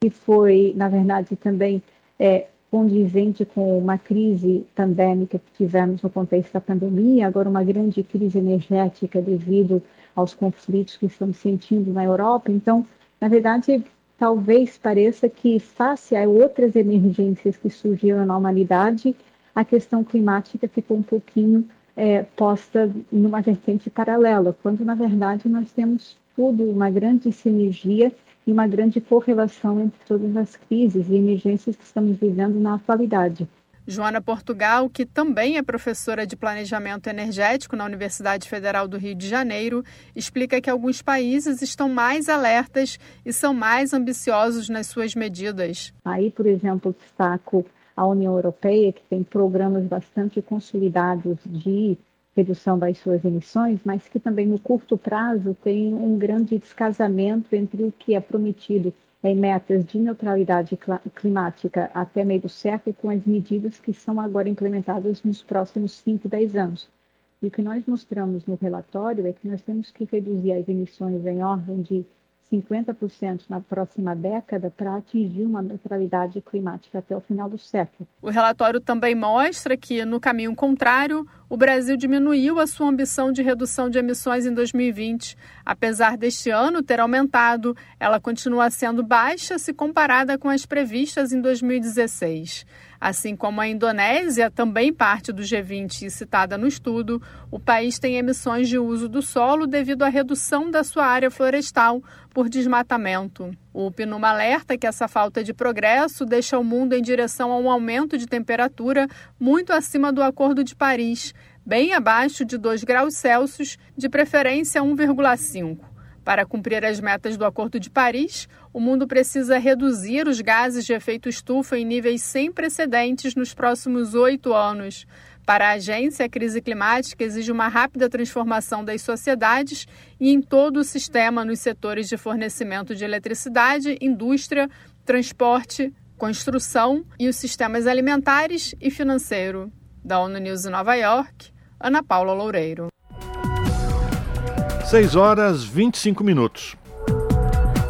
que foi, na verdade, também é, condizente com uma crise pandêmica que tivemos no contexto da pandemia, agora uma grande crise energética devido aos conflitos que estamos sentindo na Europa. Então, na verdade, talvez pareça que, face a outras emergências que surgiram na humanidade, a questão climática ficou um pouquinho é, posta numa vertente paralela, quando, na verdade, nós temos tudo, uma grande sinergia e uma grande correlação entre todas as crises e emergências que estamos vivendo na atualidade. Joana Portugal, que também é professora de planejamento energético na Universidade Federal do Rio de Janeiro, explica que alguns países estão mais alertas e são mais ambiciosos nas suas medidas. Aí, por exemplo, destaco a União Europeia, que tem programas bastante consolidados de redução das suas emissões, mas que também no curto prazo tem um grande descasamento entre o que é prometido em metas de neutralidade climática até meio do século com as medidas que são agora implementadas nos próximos 5, 10 anos. E o que nós mostramos no relatório é que nós temos que reduzir as emissões em ordem de 50% na próxima década para atingir uma neutralidade climática até o final do século. O relatório também mostra que, no caminho contrário, o Brasil diminuiu a sua ambição de redução de emissões em 2020. Apesar deste ano ter aumentado, ela continua sendo baixa se comparada com as previstas em 2016. Assim como a Indonésia, também parte do G20 e citada no estudo, o país tem emissões de uso do solo devido à redução da sua área florestal por desmatamento. O PNUMA alerta que essa falta de progresso deixa o mundo em direção a um aumento de temperatura muito acima do Acordo de Paris, bem abaixo de 2 graus Celsius, de preferência 1,5. Para cumprir as metas do Acordo de Paris, o mundo precisa reduzir os gases de efeito estufa em níveis sem precedentes nos próximos oito anos. Para a agência, a crise climática exige uma rápida transformação das sociedades e em todo o sistema nos setores de fornecimento de eletricidade, indústria, transporte, construção e os sistemas alimentares e financeiro. Da ONU News em Nova York, Ana Paula Loureiro. 6 horas 25 minutos.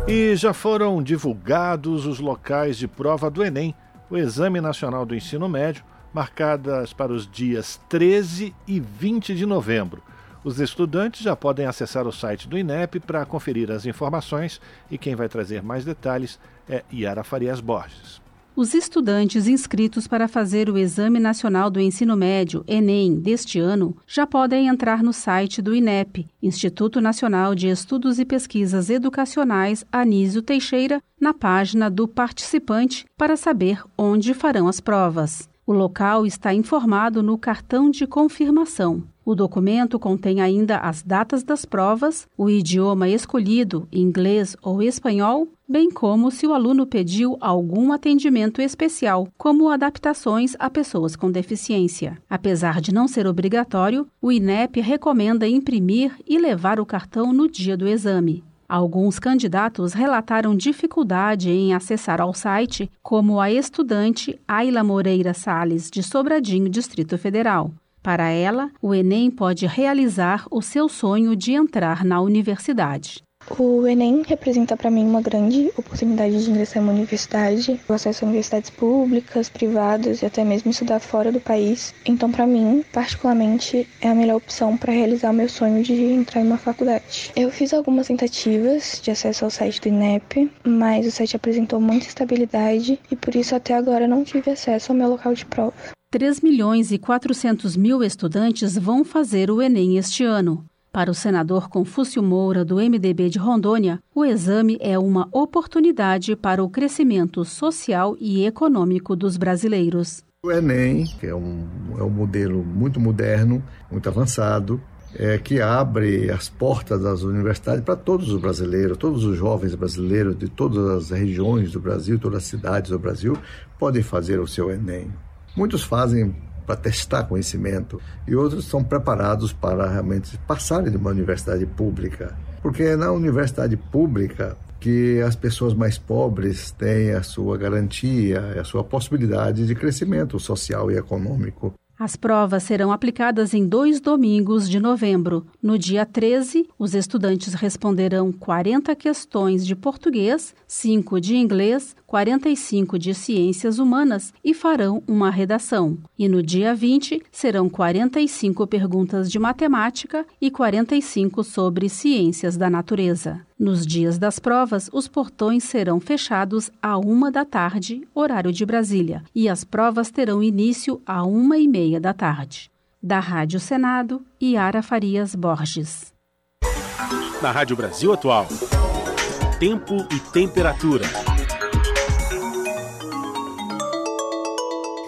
E já foram divulgados os locais de prova do Enem, o Exame Nacional do Ensino Médio, marcadas para os dias 13 e 20 de novembro. Os estudantes já podem acessar o site do INEP para conferir as informações e quem vai trazer mais detalhes é Yara Farias Borges. Os estudantes inscritos para fazer o Exame Nacional do Ensino Médio, ENEM, deste ano, já podem entrar no site do INEP, Instituto Nacional de Estudos e Pesquisas Educacionais Anísio Teixeira, na página do participante para saber onde farão as provas. O local está informado no cartão de confirmação. O documento contém ainda as datas das provas, o idioma escolhido, inglês ou espanhol, bem como se o aluno pediu algum atendimento especial, como adaptações a pessoas com deficiência. Apesar de não ser obrigatório, o INEP recomenda imprimir e levar o cartão no dia do exame. Alguns candidatos relataram dificuldade em acessar ao site, como a estudante Ayla Moreira Sales, de Sobradinho, Distrito Federal. Para ela, o Enem pode realizar o seu sonho de entrar na universidade. O Enem representa para mim uma grande oportunidade de ingressar em uma universidade, o acesso a universidades públicas, privadas e até mesmo estudar fora do país. Então, para mim, particularmente, é a melhor opção para realizar o meu sonho de entrar em uma faculdade. Eu fiz algumas tentativas de acesso ao site do INEP, mas o site apresentou muita instabilidade e por isso até agora não tive acesso ao meu local de prova. 3 milhões e 400 mil estudantes vão fazer o Enem este ano. Para o senador Confúcio Moura, do MDB de Rondônia, o exame é uma oportunidade para o crescimento social e econômico dos brasileiros. O Enem, que é um, é um modelo muito moderno, muito avançado, é, que abre as portas das universidades para todos os brasileiros, todos os jovens brasileiros de todas as regiões do Brasil, todas as cidades do Brasil, podem fazer o seu Enem. Muitos fazem para testar conhecimento e outros são preparados para realmente passarem de uma universidade pública. Porque é na universidade pública que as pessoas mais pobres têm a sua garantia, a sua possibilidade de crescimento social e econômico. As provas serão aplicadas em dois domingos de novembro. No dia 13, os estudantes responderão 40 questões de português, 5 de inglês, 45 de ciências humanas e farão uma redação. E no dia 20, serão 45 perguntas de matemática e 45 sobre ciências da natureza. Nos dias das provas, os portões serão fechados à uma da tarde, horário de Brasília, e as provas terão início à uma e meia da tarde. Da Rádio Senado, Yara Farias Borges. Na Rádio Brasil Atual, tempo e temperatura.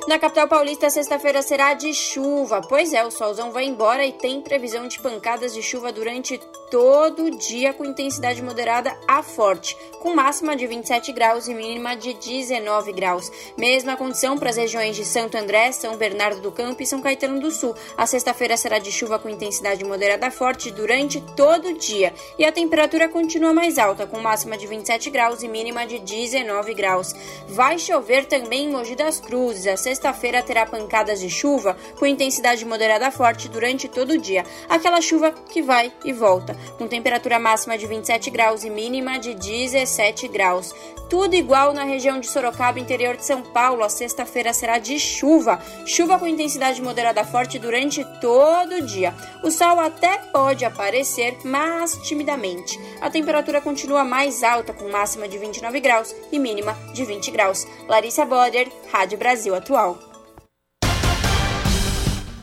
Na capital paulista, sexta-feira será de chuva. Pois é, o solzão vai embora e tem previsão de pancadas de chuva durante todo dia com intensidade moderada a forte, com máxima de 27 graus e mínima de 19 graus. Mesma condição para as regiões de Santo André, São Bernardo do Campo e São Caetano do Sul. A sexta-feira será de chuva com intensidade moderada a forte durante todo o dia e a temperatura continua mais alta, com máxima de 27 graus e mínima de 19 graus. Vai chover também em Mogi das Cruzes. A sexta-feira terá pancadas de chuva com intensidade moderada a forte durante todo o dia. Aquela chuva que vai e volta, com temperatura máxima de 27 graus e mínima de 17 graus. Tudo igual na região de Sorocaba, interior de São Paulo. A sexta-feira será de chuva. Chuva com intensidade moderada forte durante todo o dia. O sol até pode aparecer, mas timidamente. A temperatura continua mais alta, com máxima de 29 graus e mínima de 20 graus. Larissa Boder, Rádio Brasil Atual.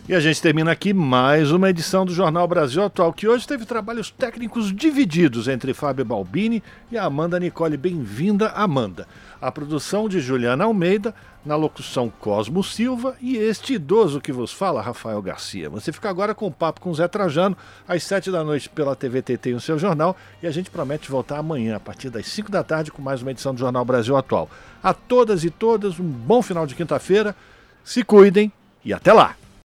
E a gente termina aqui mais uma edição do Jornal Brasil Atual, que hoje teve trabalhos técnicos divididos entre Fábio Balbini e Amanda Nicole. Bem-vinda, Amanda. A produção de Juliana Almeida, na locução Cosmo Silva e este idoso que vos fala, Rafael Garcia. Você fica agora com o papo com Zé Trajano, às sete da noite pela TVT tem o seu jornal e a gente promete voltar amanhã, a partir das cinco da tarde, com mais uma edição do Jornal Brasil Atual. A todas e todas, um bom final de quinta-feira, se cuidem e até lá!